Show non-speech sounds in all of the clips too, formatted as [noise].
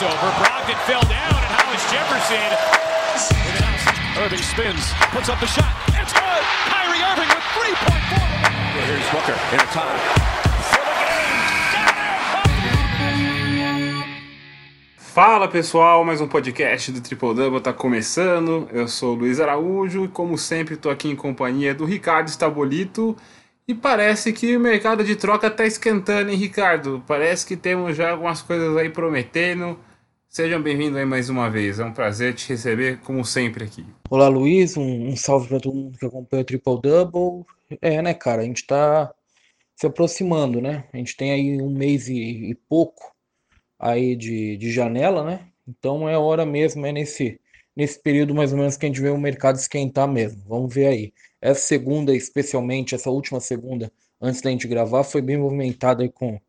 crossover. Brogdon fell down, and Hollis Jefferson. Irving spins, puts up the shot. It's good. Kyrie Irving with 3.4. Here's Booker in a. Fala pessoal, mais um podcast do Triple Double tá começando. Eu sou o Luiz Araújo e, como sempre, estou aqui em companhia do Ricardo Estabolito. E parece que o mercado de troca tá esquentando, hein, Ricardo? Parece que temos já algumas coisas aí prometendo. Sejam bem-vindos aí mais uma vez. É um prazer te receber, como sempre, aqui. Olá, Luiz. Um, um salve para todo mundo que acompanha o Triple Double. É, né, cara? A gente tá se aproximando, né? A gente tem aí um mês e, e pouco aí de, de janela, né? Então é hora mesmo, é nesse, nesse período mais ou menos que a gente vê o mercado esquentar mesmo. Vamos ver aí. Essa segunda, especialmente, essa última segunda, antes da gente gravar, foi bem movimentada aí com,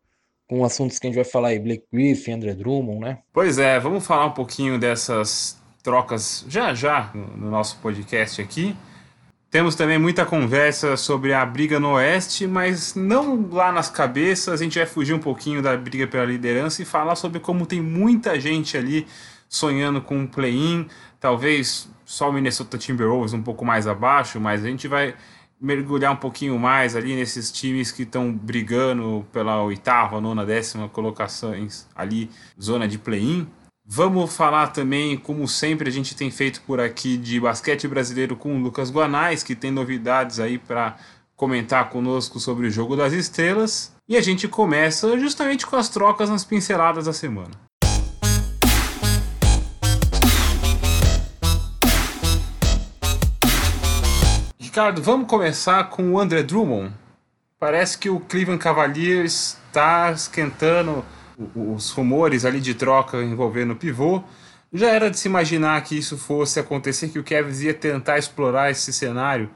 com assuntos que a gente vai falar aí, Blake Griffin, André Drummond, né? Pois é, vamos falar um pouquinho dessas trocas já já no nosso podcast aqui. Temos também muita conversa sobre a briga no Oeste, mas não lá nas cabeças. A gente vai fugir um pouquinho da briga pela liderança e falar sobre como tem muita gente ali sonhando com um play-in. Talvez só o Minnesota Timberwolves um pouco mais abaixo, mas a gente vai mergulhar um pouquinho mais ali nesses times que estão brigando pela oitava, nona, décima colocações ali, zona de play-in. Vamos falar também, como sempre a gente tem feito por aqui, de basquete brasileiro com o Lucas Guanais, que tem novidades aí para comentar conosco sobre o jogo das estrelas. E a gente começa justamente com as trocas nas pinceladas da semana. Ricardo, vamos começar com o André Drummond. Parece que o Cleveland Cavaliers está esquentando os rumores ali de troca envolvendo o pivô. Já era de se imaginar que isso fosse acontecer, que o Cavs ia tentar explorar esse cenário,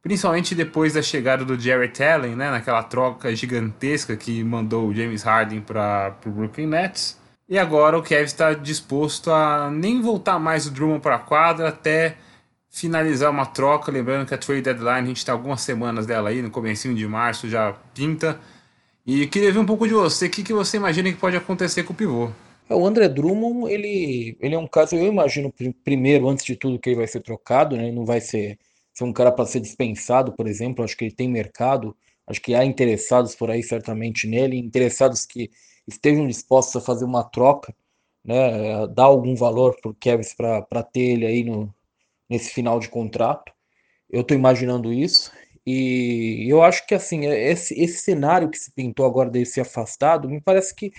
principalmente depois da chegada do Jarrett Allen, né, naquela troca gigantesca que mandou o James Harden para o Brooklyn Nets. E agora o Cavs está disposto a nem voltar mais o Drummond para a quadra até finalizar uma troca, lembrando que a trade deadline a gente está algumas semanas dela aí, no comecinho de março já pinta. E queria ver um pouco de você, o que, que você imagina que pode acontecer com o pivô? O André Drummond, ele, ele é um caso, eu imagino primeiro, antes de tudo, que ele vai ser trocado, né? Ele não vai ser, ser um cara para ser dispensado, por exemplo. Acho que ele tem mercado, acho que há interessados por aí certamente nele, interessados que estejam dispostos a fazer uma troca, né? Dar algum valor para o Kevin para ter ele aí no, nesse final de contrato. Eu estou imaginando isso. E eu acho que assim, esse, esse cenário que se pintou agora dele ser afastado, me parece que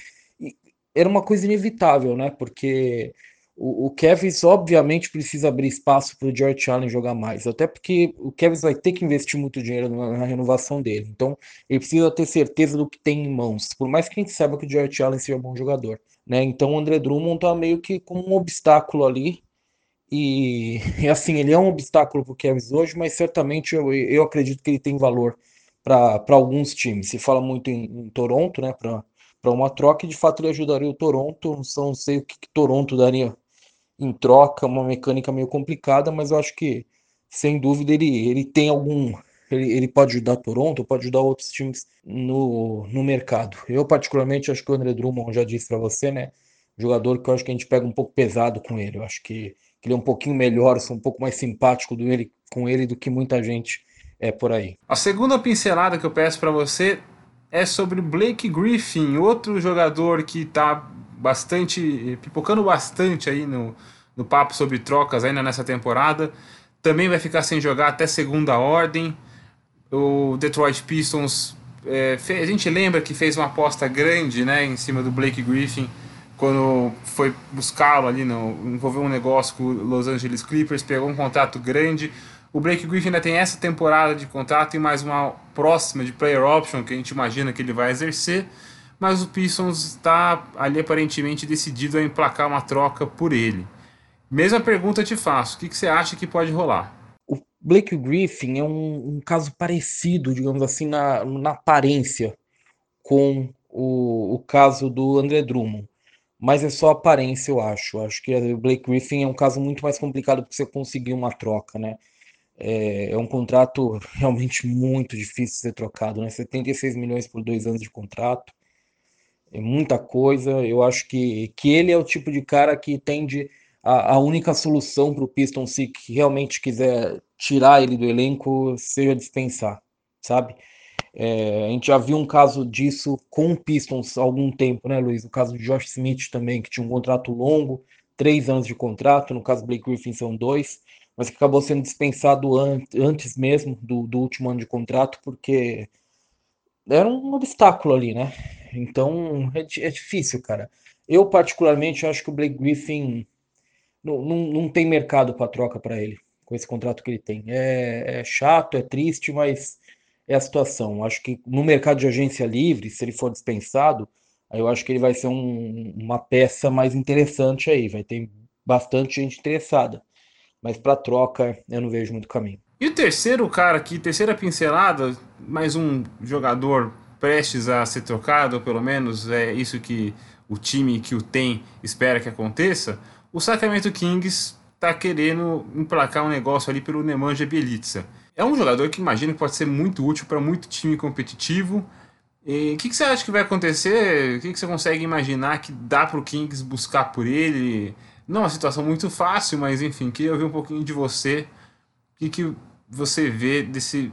era uma coisa inevitável, né? Porque o, o Kevs obviamente precisa abrir espaço para o George Allen jogar mais, até porque o Kevs vai ter que investir muito dinheiro na, na, renovação dele. Então ele precisa ter certeza do que tem em mãos, por mais que a gente saiba que o George Allen seja um bom jogador. Né? Então o André Drummond tá meio que como um obstáculo ali e, e, assim, ele é um obstáculo para o Kevs hoje, mas certamente eu, eu acredito que ele tem valor para alguns times. Se fala muito em, em Toronto, né, para uma troca, e de fato ele ajudaria o Toronto. Não, não sei o que, que Toronto daria em troca, uma mecânica meio complicada, mas eu acho que, sem dúvida, ele, ele tem algum. Ele, ele pode ajudar Toronto, pode ajudar outros times no, no mercado. Eu, particularmente, acho que o André Drummond, já disse para você, né? Jogador que eu acho que a gente pega um pouco pesado com ele. Eu acho que que ele é um pouquinho melhor, sou um pouco mais simpático do ele, com ele do que muita gente é por aí. A segunda pincelada que eu peço para você é sobre Blake Griffin, outro jogador que está bastante pipocando bastante aí no, no papo sobre trocas ainda nessa temporada. Também vai ficar sem jogar até segunda ordem. O Detroit Pistons, é, a gente lembra que fez uma aposta grande né, em cima do Blake Griffin quando foi buscá-lo ali, no, envolveu um negócio com o Los Angeles Clippers, pegou um contrato grande. O Blake Griffin ainda tem essa temporada de contrato e mais uma próxima de player option que a gente imagina que ele vai exercer, mas o Pistons está ali aparentemente decidido a emplacar uma troca por ele. Mesma pergunta te faço, o que, que você acha que pode rolar? O Blake Griffin é um, um caso parecido, digamos assim, na, na aparência com o, o caso do André Drummond mas é só aparência, eu acho. Acho que o Blake Griffin é um caso muito mais complicado para você conseguir uma troca, né? É, é, um contrato [laughs] realmente muito difícil de ser trocado, né? 76 milhões por dois anos de contrato. é muita coisa. Eu acho que, que ele é o tipo de cara que tende a, a única solução para o Pistons, se realmente quiser tirar ele do elenco, seja dispensar, sabe? É, a gente já viu um caso disso com o Pistons há algum tempo, né, Luiz? O caso de Josh Smith também, que tinha um contrato longo, três anos de contrato, no caso Blake Griffin são dois, mas que acabou sendo dispensado an antes mesmo do, do último ano de contrato, porque era um obstáculo ali, né? Então é, é difícil, cara. Eu, particularmente, acho que o Blake Griffin não tem mercado para troca para ele, com esse contrato que ele tem. É, é, chato, é triste, mas é a situação. Acho que no mercado de agência livre, se ele for dispensado, aí eu acho que ele vai ser um, uma peça mais interessante aí. Vai ter bastante gente interessada. Mas para troca, eu não vejo muito caminho. E o terceiro cara aqui, terceira pincelada, mais um jogador prestes a ser trocado, ou pelo menos é isso que o time que o tem espera que aconteça. O Sacramento Kings está querendo emplacar um negócio ali pelo Nemanja Bielitsa. É um jogador que imagino que pode ser muito útil para muito time competitivo. o que, que, você acha que vai acontecer? O que, que você consegue imaginar que dá para o Kings buscar por ele? Não é uma situação muito fácil, mas enfim, queria ouvir um pouquinho de você. O que, que você vê desse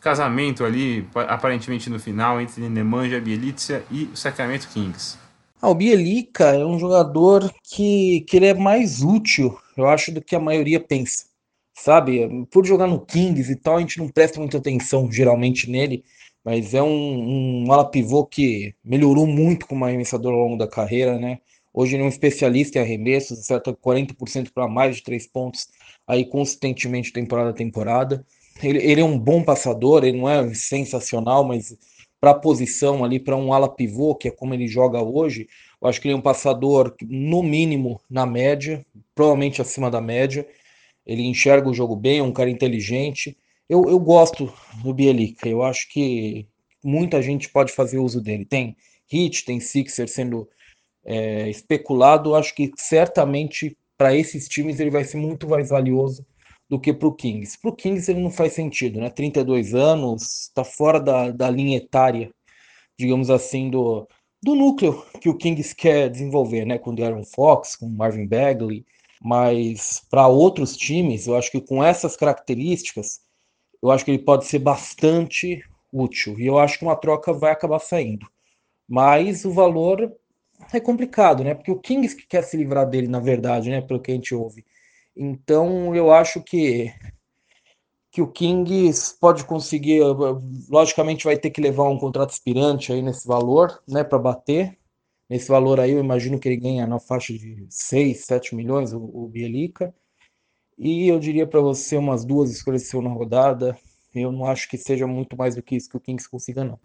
casamento ali, aparentemente no final, entre Nemanja Bielitsa e o Sacramento Kings? Ah, o Bielica é um jogador que, que ele é mais útil, eu acho, do que a maioria pensa sabe? Por jogar no Kings e tal, a gente não presta muita atenção geralmente nele, mas é um, um ala pivô que melhorou muito como arremessador ao longo da carreira, né? Hoje ele é um especialista em arremessos, acerta 40% para mais de três pontos aí consistentemente temporada a temporada. Ele, ele é um bom passador, ele não é sensacional, mas para a posição ali, para um ala pivô, que é como ele joga hoje, eu acho que ele é um passador no mínimo na média, provavelmente acima da média ele enxerga o jogo bem, é um cara inteligente. Eu, eu gosto do Bielica, eu acho que muita gente pode fazer uso dele. Tem Hit, tem Sixer sendo é, especulado, acho que certamente para esses times ele vai ser muito mais valioso do que para o Kings. Para o Kings ele não faz sentido, né? 32 anos, está fora da, da linha etária, digamos assim, do, do núcleo que o Kings quer desenvolver, né? Com Darren Fox, com Marvin Bagley, mas para outros times, eu acho que com essas características, eu acho que ele pode ser bastante útil. E eu acho que uma troca vai acabar saindo. Mas o valor é complicado, né? Porque o Kings que quer se livrar dele, na verdade, né? Pelo que a gente ouve. Então eu acho que que o Kings pode conseguir, logicamente vai ter que levar um contrato aspirante aí nesse valor, né, para bater, Nesse valor aí, eu imagino que ele ganha na faixa de 6, 7 milhões, o, o Bielica. E eu diria para você umas duas escolhas na rodada. Eu não acho que seja muito mais do que isso que o Kings consiga, não.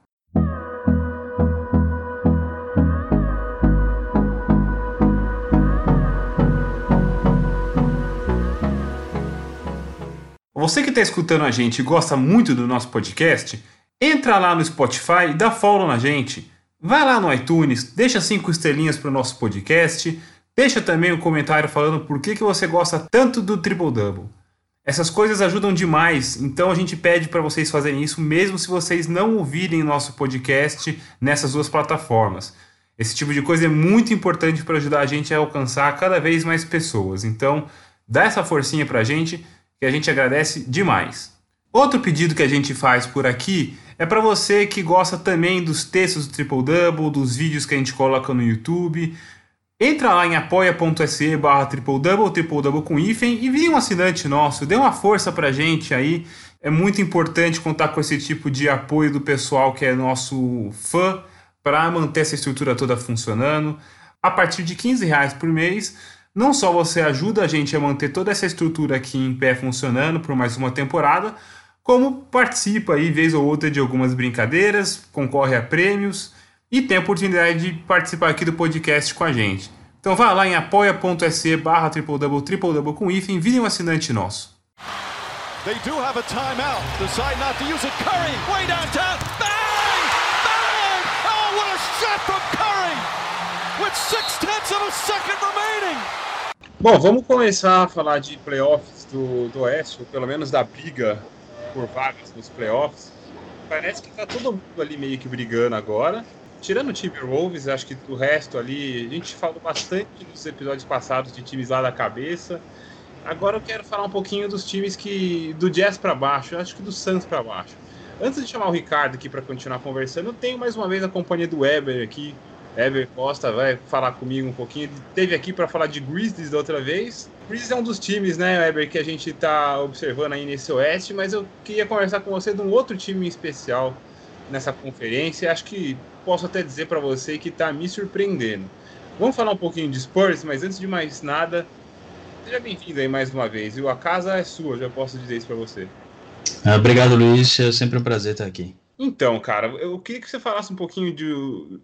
Você que está escutando a gente e gosta muito do nosso podcast, entra lá no Spotify e dá follow na gente. Vai lá no iTunes, deixa cinco estrelinhas para o nosso podcast, deixa também um comentário falando por que, que você gosta tanto do Triple Double. Essas coisas ajudam demais, então a gente pede para vocês fazerem isso mesmo se vocês não ouvirem nosso podcast nessas duas plataformas. Esse tipo de coisa é muito importante para ajudar a gente a alcançar cada vez mais pessoas. Então, dá essa forcinha para a gente, que a gente agradece demais. Outro pedido que a gente faz por aqui é para você que gosta também dos textos do Triple Double, dos vídeos que a gente coloca no YouTube. Entra lá em apoia.se barra Triple Double, Triple Double com hífen e vire um assinante nosso, dê uma força pra gente aí. É muito importante contar com esse tipo de apoio do pessoal que é nosso fã para manter essa estrutura toda funcionando. A partir de 15 reais por mês, não só você ajuda a gente a manter toda essa estrutura aqui em pé funcionando por mais uma temporada, como participa aí vez ou outra de algumas brincadeiras, concorre a prêmios e tem a oportunidade de participar aqui do podcast com a gente. Então vá lá em apoia.se barra triple double triple double com hífen, vire um assinante nosso. They do have a timeout. Decide not to use it. Curry, way downtown. Bang! Bang! Oh, what a shot from Curry! With six tenths of a second remaining. Bom, vamos começar a falar de playoffs do, do Oeste, ou pelo menos da briga por vagas nos playoffs. Parece que tá todo mundo ali meio que brigando agora. tirando o time Wolves, acho que o resto ali, a gente falou bastante nos episódios passados de times lá da cabeça. Agora eu quero falar um pouquinho dos times que do Jazz para baixo, acho que do Suns para baixo. Antes de chamar o Ricardo aqui para continuar conversando, eu tenho mais uma vez a companhia do Weber aqui. Weber Costa vai falar comigo um pouquinho. Ele teve aqui para falar de Grizzlies da outra vez. Grizzlies é um dos times, né, Weber, que a gente está observando aí nesse Oeste, mas eu queria conversar com você de um outro time especial nessa conferência. Acho que posso até dizer para você que está me surpreendendo. Vamos falar um pouquinho de Spurs, mas antes de mais nada, seja bem-vindo aí mais uma vez. E a casa é sua, já posso dizer isso para você. Ah, obrigado, Luiz. É sempre um prazer estar aqui. Então, cara, eu queria que você falasse um pouquinho de,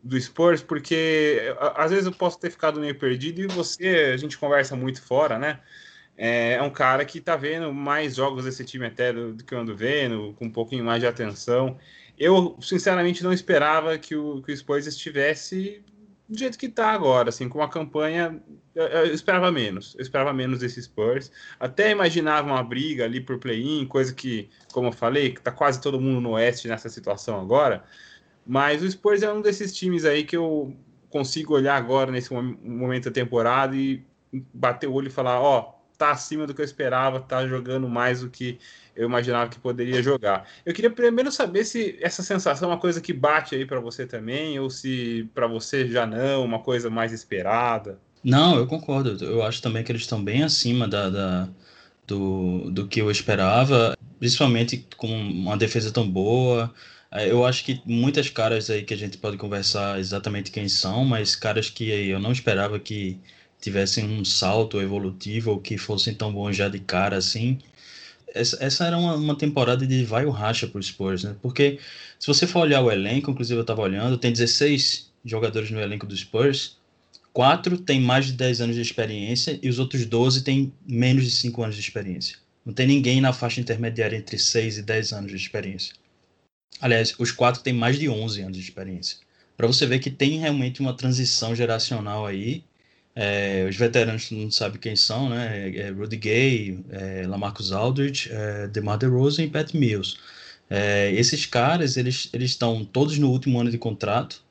do Spurs, porque às vezes eu posso ter ficado meio perdido e você, a gente conversa muito fora, né? É, é um cara que tá vendo mais jogos desse time até do, do, que eu ando vendo, com um pouquinho mais de atenção. Eu, sinceramente, não esperava que o, que o Spurs estivesse do jeito que está agora, assim, com uma campanha. Eu, eu, esperava menos. Eu esperava menos desse Spurs. Até imaginava uma briga ali por play-in, coisa que, como eu falei, que tá quase todo mundo no Oeste nessa situação agora. Mas o Spurs é um desses times aí que eu consigo olhar agora nesse momento da temporada e bater o olho e falar, ó, oh, tá acima do que eu esperava, tá jogando mais do que eu imaginava que poderia jogar. Eu queria primeiro saber se essa sensação é uma coisa que bate aí para você também, ou se para você já não, uma coisa mais esperada. Não, eu concordo. Eu acho também que eles estão bem acima da, da do, do que eu esperava, principalmente com uma defesa tão boa. É, eu acho que muitas caras aí que a gente pode conversar exatamente quem são, mas caras que eu não esperava que tivessem um salto evolutivo ou que fossem tão bons já de cara assim essa, essa era uma, uma, temporada de vai o racha para os Spurs, né? Porque se você for olhar o elenco, inclusive eu estava olhando, tem 16 jogadores no elenco dos Spurs, quatro têm mais de 10 anos de experiência e os outros 12 têm menos de 5 anos de experiência. Não tem ninguém na faixa intermediária entre 6 e 10 anos de experiência. Aliás, os quatro têm mais de 11 anos de experiência. Para você ver que tem realmente uma transição geracional aí é, os veteranos não sabem quem são, né? É, é Rudy Gay, é, Lamarcus Aldridge, é, DeMar DeRozan e Pat Mills. É, esses caras, eles eles estão todos no último ano de contrato.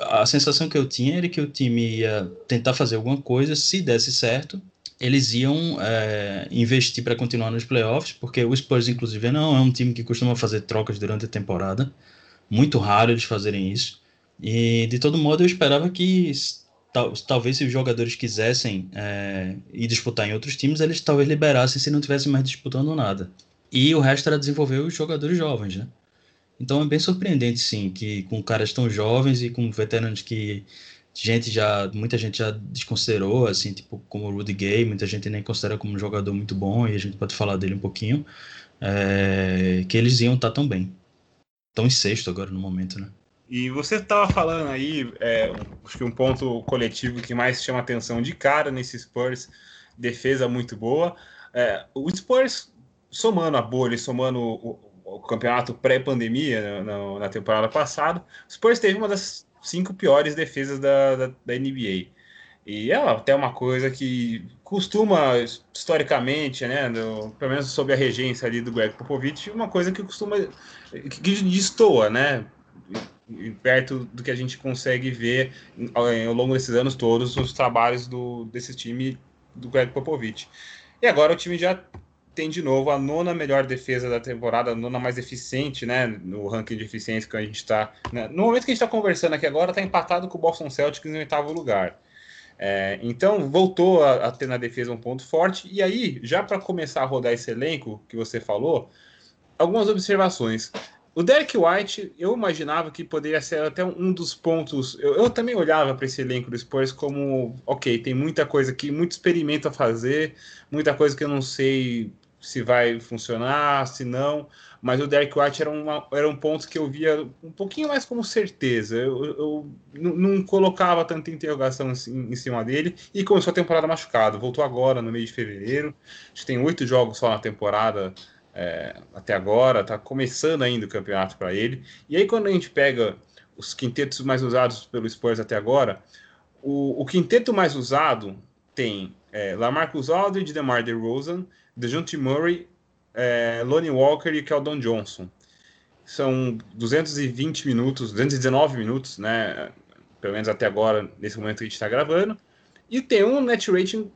A sensação que eu tinha era que o time ia tentar fazer alguma coisa, se desse certo, eles iam é, investir para continuar nos playoffs, porque o Spurs, inclusive, não é um time que costuma fazer trocas durante a temporada. Muito raro eles fazerem isso. E, de todo modo, eu esperava que tal, talvez se os jogadores quisessem é, ir disputar em outros times, eles talvez liberassem se não tivessem mais disputando nada. E o resto era desenvolver os jogadores jovens, né? Então é bem surpreendente, sim, que com caras tão jovens e com veteranos que gente já, muita gente já desconsiderou, assim, tipo como o Rudy Gay, muita gente nem considera como um jogador muito bom e a gente pode falar dele um pouquinho, é, que eles iam estar tão bem. Estão em sexto agora no momento, né? E você estava falando aí, é, acho que um ponto coletivo que mais chama atenção de cara nesse Spurs, defesa muito boa. É, o Spurs, somando a bolha, somando o, o campeonato pré-pandemia na, na, temporada passada, o Spurs teve uma das cinco piores defesas da, da, da NBA. E é até uma coisa que costuma, historicamente, né, no, pelo menos sob a regência ali do Greg Popovich, uma coisa que costuma, que, que destoa, né, perto do que a gente consegue ver ao longo desses anos todos os trabalhos do, desse time do Greg Popovich. E agora o time já tem de novo a nona melhor defesa da temporada, a nona mais eficiente, né, no ranking de eficiência que a gente está. Né, no momento que a gente está conversando aqui agora, está empatado com o Boston Celtics em oitavo lugar. É, então voltou a, a, ter na defesa um ponto forte. E aí, já para começar a rodar esse elenco que você falou, algumas observações. O Derek White, eu imaginava que poderia ser até um dos pontos. Eu, eu também olhava para esse elenco do Spurs como, ok, tem muita coisa aqui, muito experimento a fazer, muita coisa que eu não sei se vai funcionar, se não. Mas o Derek White era, uma, era um ponto que eu via um pouquinho mais como certeza. Eu, eu não colocava tanta interrogação em, em cima dele. E começou a temporada machucado. Voltou agora, no mês de fevereiro. Acho que tem oito jogos só na temporada é, até agora, está começando ainda o campeonato para ele. E aí, quando a gente pega os quintetos mais usados pelo Spurs até agora, o, o quinteto mais usado tem é, Lamarcus Aldridge, DeMar DeRozan, DeJounte Murray, é, Lonnie Walker e Keldon Johnson. são 220 minutos, 219 minutos, né? Pelo menos até agora, nesse momento que a gente está gravando. E tem um net rating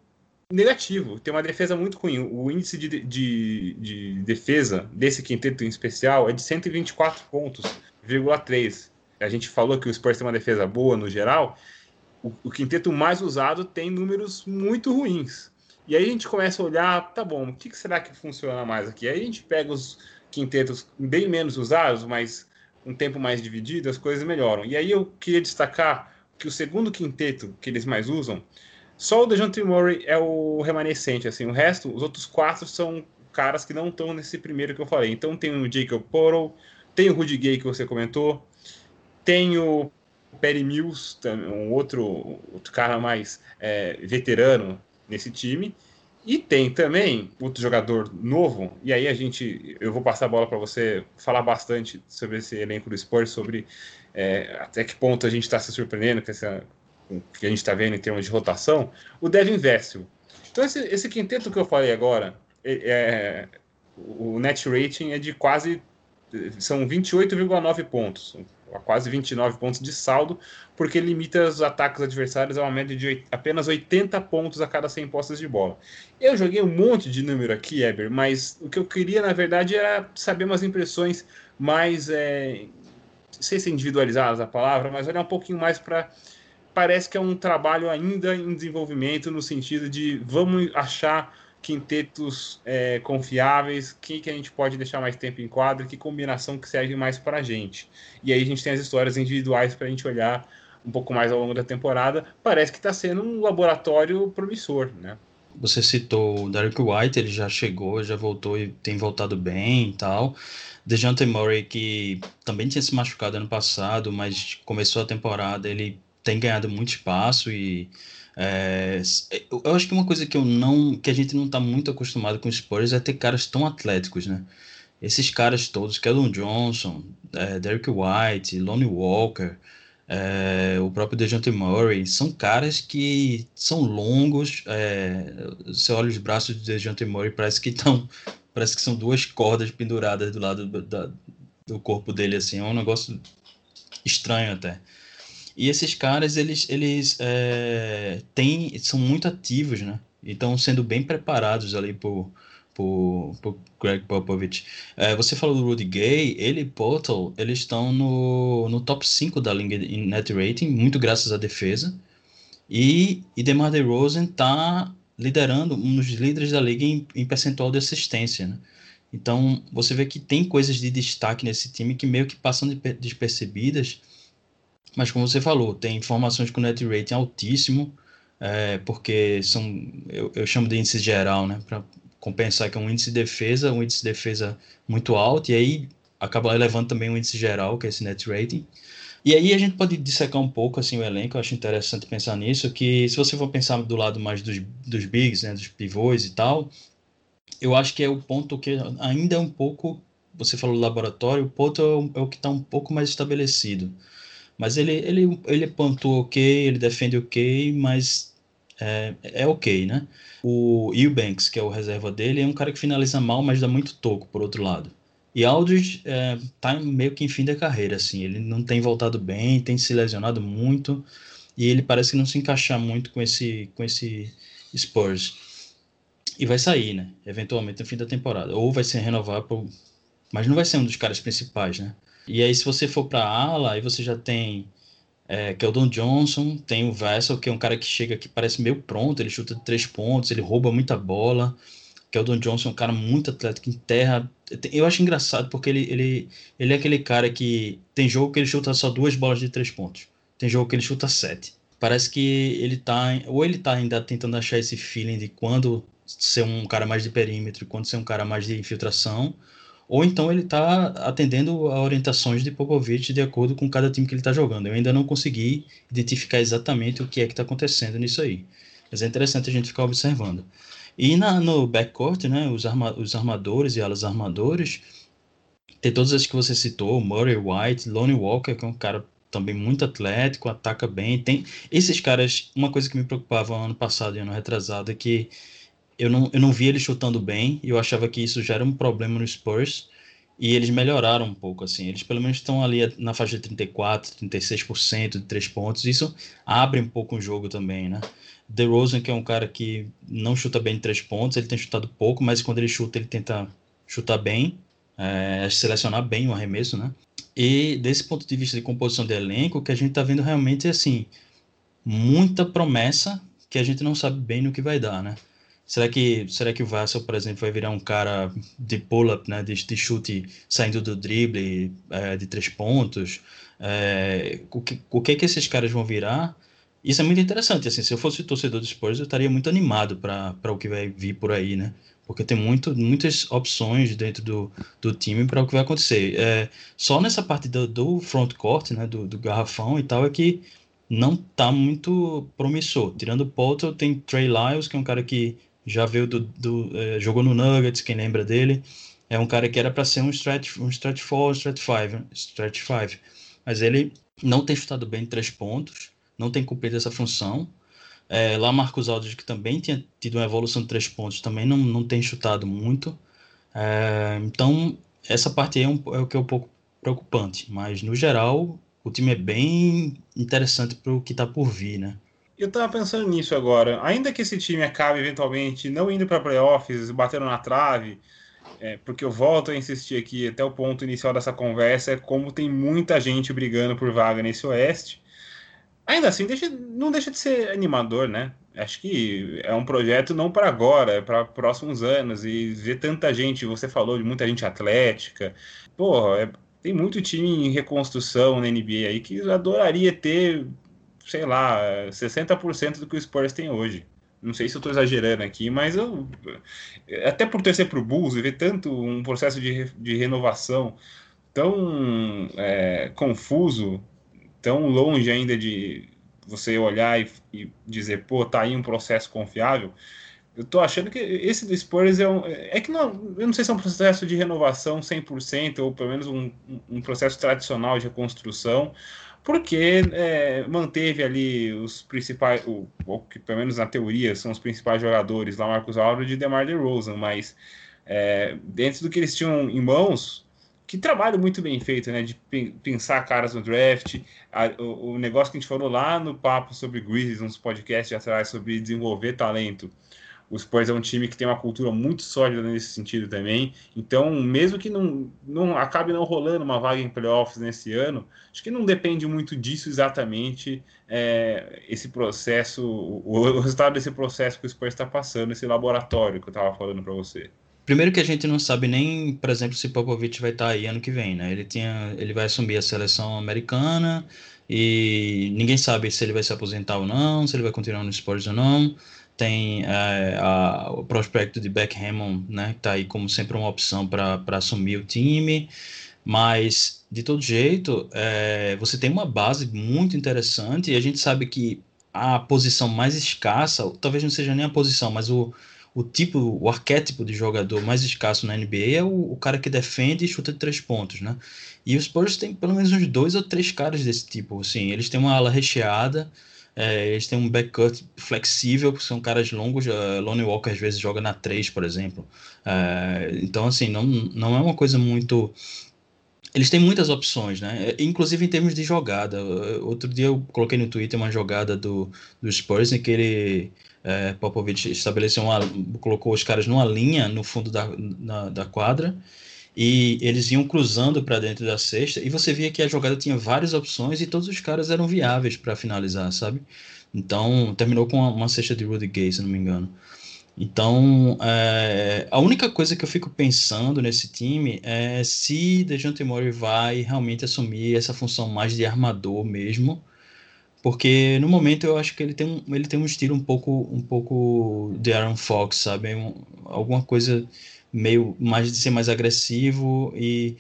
negativo, tem uma defesa muito ruim. O índice de, de, de defesa desse quinteto em especial é de 124 pontos, 3. A gente falou que o Spurs tem uma defesa boa no geral. O, o quinteto mais usado tem números muito ruins. E aí a gente começa a olhar, tá bom, o que, que será que funciona mais aqui? Aí a gente pega os quintetos bem menos usados, mas um tempo mais dividido, as coisas melhoram. E aí eu queria destacar que o segundo quinteto que eles mais usam, só o DeJounte Murray é o remanescente, assim, o resto, os outros quatro são caras que não estão nesse primeiro que eu falei. Então tem o Jacob Portal, tem o Rudy Gay que você comentou, tem o Perry Mills, um outro, outro cara mais é, veterano nesse time, e tem também outro jogador novo, e aí a gente, eu vou passar a bola para você falar bastante sobre esse elenco do Spurs, sobre é, até que ponto a gente está se surpreendendo com, essa, o que a gente está vendo em termos de rotação, o Devin Vessel. Então esse, esse quinteto que eu falei agora, é, é o net rating é de quase, são 28,9 pontos, a quase 29 pontos de saldo, porque limita os ataques adversários a uma média de apenas 80 pontos a cada 100 postas de bola. Eu joguei um monte de número aqui, Eber, mas o que eu queria, na verdade, era saber umas impressões mais, é, não sei se individualizadas a palavra, mas olhar um pouquinho mais para parece que é um trabalho ainda em desenvolvimento no sentido de vamos achar quintetos é, confiáveis, quem que a gente pode deixar mais tempo em quadra, que combinação que serve mais para a gente. E aí a gente tem as histórias individuais para a gente olhar um pouco mais ao longo da temporada. Parece que está sendo um laboratório promissor, né? Você citou o Derek White, ele já chegou, já voltou e tem voltado bem e tal. DeJounte Murray, que também tinha se machucado ano passado, mas começou a temporada, ele tem ganhado muito espaço e é, eu acho que uma coisa que eu não, que a gente não está muito acostumado com os Spurs é ter caras tão atléticos, né? Esses caras todos, Keldon Johnson, é, Derek White, Lonnie Walker, é, o próprio DeJounte Murray, são caras que são longos. É, você olha os braços do DeJounte Murray, parece que estão, parece que são duas cordas penduradas do lado do, da, do corpo dele, assim, é um negócio estranho até. E esses caras, eles, eles é, têm, são muito ativos, né? E estão sendo bem preparados ali por, por, por Greg Popovich. É, você falou do Rudy Gay, ele e Portal, eles estão no, no top 5 da liga em net rating, muito graças à defesa. E, e DeMar DeRozan está liderando, um dos líderes da liga em, em percentual de assistência, né? Então, você vê que tem coisas de destaque nesse time que meio que passam despercebidas, mas como você falou, tem informações com net rating altíssimo, é, porque são, eu, eu, chamo de índice geral, né? Para compensar que é um índice de defesa, um índice de defesa muito alto, e aí acaba elevando também o índice geral, que é esse net rating. E aí a gente pode dissecar um pouco assim o elenco, eu acho interessante pensar nisso, que se você for pensar do lado mais dos, dos bigs, né, dos pivôs e tal, eu acho que é o ponto que ainda é um pouco, você falou laboratório, o ponto é o, é o que está um pouco mais estabelecido. Mas ele, ele, ele pontua ok, ele defende ok, mas é, é ok, né? O Eubanks, que é o reserva dele, é um cara que finaliza mal, mas dá muito toco, por outro lado. E Aldridge é, tá meio que em fim da carreira, assim. Ele não tem voltado bem, tem se lesionado muito, e ele parece que não se encaixar muito com esse, com esse Spurs. E vai sair, né? Eventualmente no fim da temporada. Ou vai ser renovado, mas não vai ser um dos caras principais, né? E aí, se você for para ala, aí você já tem é, Keldon Johnson, tem o Vessel, que é um cara que chega que parece meio pronto, ele chuta de três pontos, ele rouba muita bola. Keldon Johnson é um cara muito atlético em terra. Eu acho engraçado porque ele, ele, ele é aquele cara que tem jogo que ele chuta só duas bolas de três pontos. Tem jogo que ele chuta sete. Parece que ele tá. Ou ele tá ainda tentando achar esse feeling de quando ser um cara mais de perímetro, quando ser um cara mais de infiltração, ou então ele está atendendo a orientações de Popovich de acordo com cada time que ele está jogando. Eu ainda não consegui identificar exatamente o que é que está acontecendo nisso aí. Mas é interessante a gente ficar observando. E na, no backcourt, né, os, arma, os armadores e alas armadores, tem todos esses que você citou, Murray White, Lonnie Walker, que é um cara também muito atlético, ataca bem. Tem esses caras, uma coisa que me preocupava ano passado e ano retrasado é que eu não, eu não vi ele chutando bem, e eu achava que isso já era um problema no Spurs. e eles melhoraram um pouco, assim. Eles pelo menos estão ali na faixa de 34, 36% de três pontos. Isso abre um pouco o jogo também, né? The Rosen, que é um cara que não chuta bem de três pontos, ele tem chutado pouco, mas quando ele chuta, ele tenta chutar bem, é, selecionar bem o arremesso, né? E desse ponto de vista de composição de elenco, o que a gente tá vendo realmente é assim, muita promessa que a gente não sabe bem no que vai dar, né? Será que, será que o Vassell, por exemplo, vai virar um cara de pull-up, né, de, de, chute saindo do drible é, de três pontos? É, o, que, o que que esses caras vão virar? Isso é muito interessante. Assim, se eu fosse torcedor do Spurs, eu estaria muito animado para o que vai vir por aí, né? Porque tem muito, muitas opções dentro do, do time para o que vai acontecer. É, só nessa parte do, do front court, né, do, do garrafão e tal, é que não tá muito promissor. Tirando o Potter, tem Trey Lyles, que é um cara que já veio do, do é, jogou no Nuggets, quem lembra dele. É um cara que era para ser um stretch, um stretch 4, stretch 5, stretch 5. Mas ele não tem chutado bem três pontos, não tem cumprido essa função. É, lá Marcos Aldridge, que também tinha tido uma evolução de três pontos, também não, não tem chutado muito. É, então, essa parte aí é, um, é o que é um pouco preocupante. Mas, no geral, o time é bem interessante para o que está por vir, né? Eu tava pensando nisso agora. Ainda que esse time acabe eventualmente não indo para playoffs, batendo na trave, é, porque eu volto a insistir aqui até o ponto inicial dessa conversa, é como tem muita gente brigando por vaga nesse Oeste. Ainda assim, deixa, não deixa de ser animador, né? Acho que é um projeto não para agora, é para próximos anos. E ver tanta gente, você falou de muita gente atlética. Porra, é, tem muito time em reconstrução na NBA aí que adoraria ter sei lá, 60% do que o Spurs tem hoje. Não sei se eu estou exagerando aqui, mas eu. Até por torcer para o Bulls e ver tanto um processo de, de renovação tão é, confuso, tão longe ainda de você olhar e, e, dizer, pô, tá aí um processo confiável. Eu tô achando que esse do Spurs é um. É que não. Eu não sei se é um processo de renovação 100%, ou pelo menos um, um processo tradicional de reconstrução porque é, manteve ali os principais, o, que pelo menos na teoria são os principais jogadores, lá Marcos Alves e DeMar DeRozan, mas é, dentro do que eles tinham em mãos, que trabalho muito bem feito, né, de pensar caras no draft, a, o, o, negócio que a gente falou lá no papo sobre Grizzlies, uns podcasts atrás, sobre desenvolver talento, o Spurs é um time que tem uma cultura muito sólida nesse sentido também. Então, mesmo que não, não acabe não rolando uma vaga em playoffs nesse ano, acho que não depende muito disso exatamente é, esse processo, o, o, resultado desse processo que o Spurs está passando, esse laboratório que eu estava falando para você. Primeiro que a gente não sabe nem, por exemplo, se Popovich vai estar tá aí ano que vem, né? Ele, tinha, ele vai assumir a seleção americana e ninguém sabe se ele vai se aposentar ou não, se ele vai continuar no Spurs ou não tem é, a, o prospecto de Beck Hammond, né, que está aí como sempre uma opção para assumir o time, mas de todo jeito é, você tem uma base muito interessante e a gente sabe que a posição mais escassa, talvez não seja nem a posição, mas o, o tipo, o arquétipo de jogador mais escasso na NBA é o, o cara que defende e chuta de três pontos, né? E os Spurs têm pelo menos uns dois ou três caras desse tipo, assim, eles têm uma ala recheada, é, eles têm um backcourt flexível, porque são caras longos. Uh, Lonnie Walker às vezes joga na 3, por exemplo. É, então, assim, não, não é uma coisa muito. Eles têm muitas opções, né? Inclusive em termos de jogada. Outro dia eu coloquei no Twitter uma jogada do, do Spurs em que ele. É, Popovich estabeleceu uma. colocou os caras numa linha no fundo da, na, da quadra e eles iam cruzando para dentro da cesta e você via que a jogada tinha várias opções e todos os caras eram viáveis para finalizar, sabe? Então terminou com uma, cesta de Rudy Gay, se não me engano. Então, é, a única coisa que eu fico pensando nesse time é se Dejounte Murray vai realmente assumir essa função mais de armador mesmo, porque no momento eu acho que ele tem um, ele tem um estilo um pouco um pouco de Aaron Fox, sabe? Um, alguma coisa meio mais de ser mais agressivo e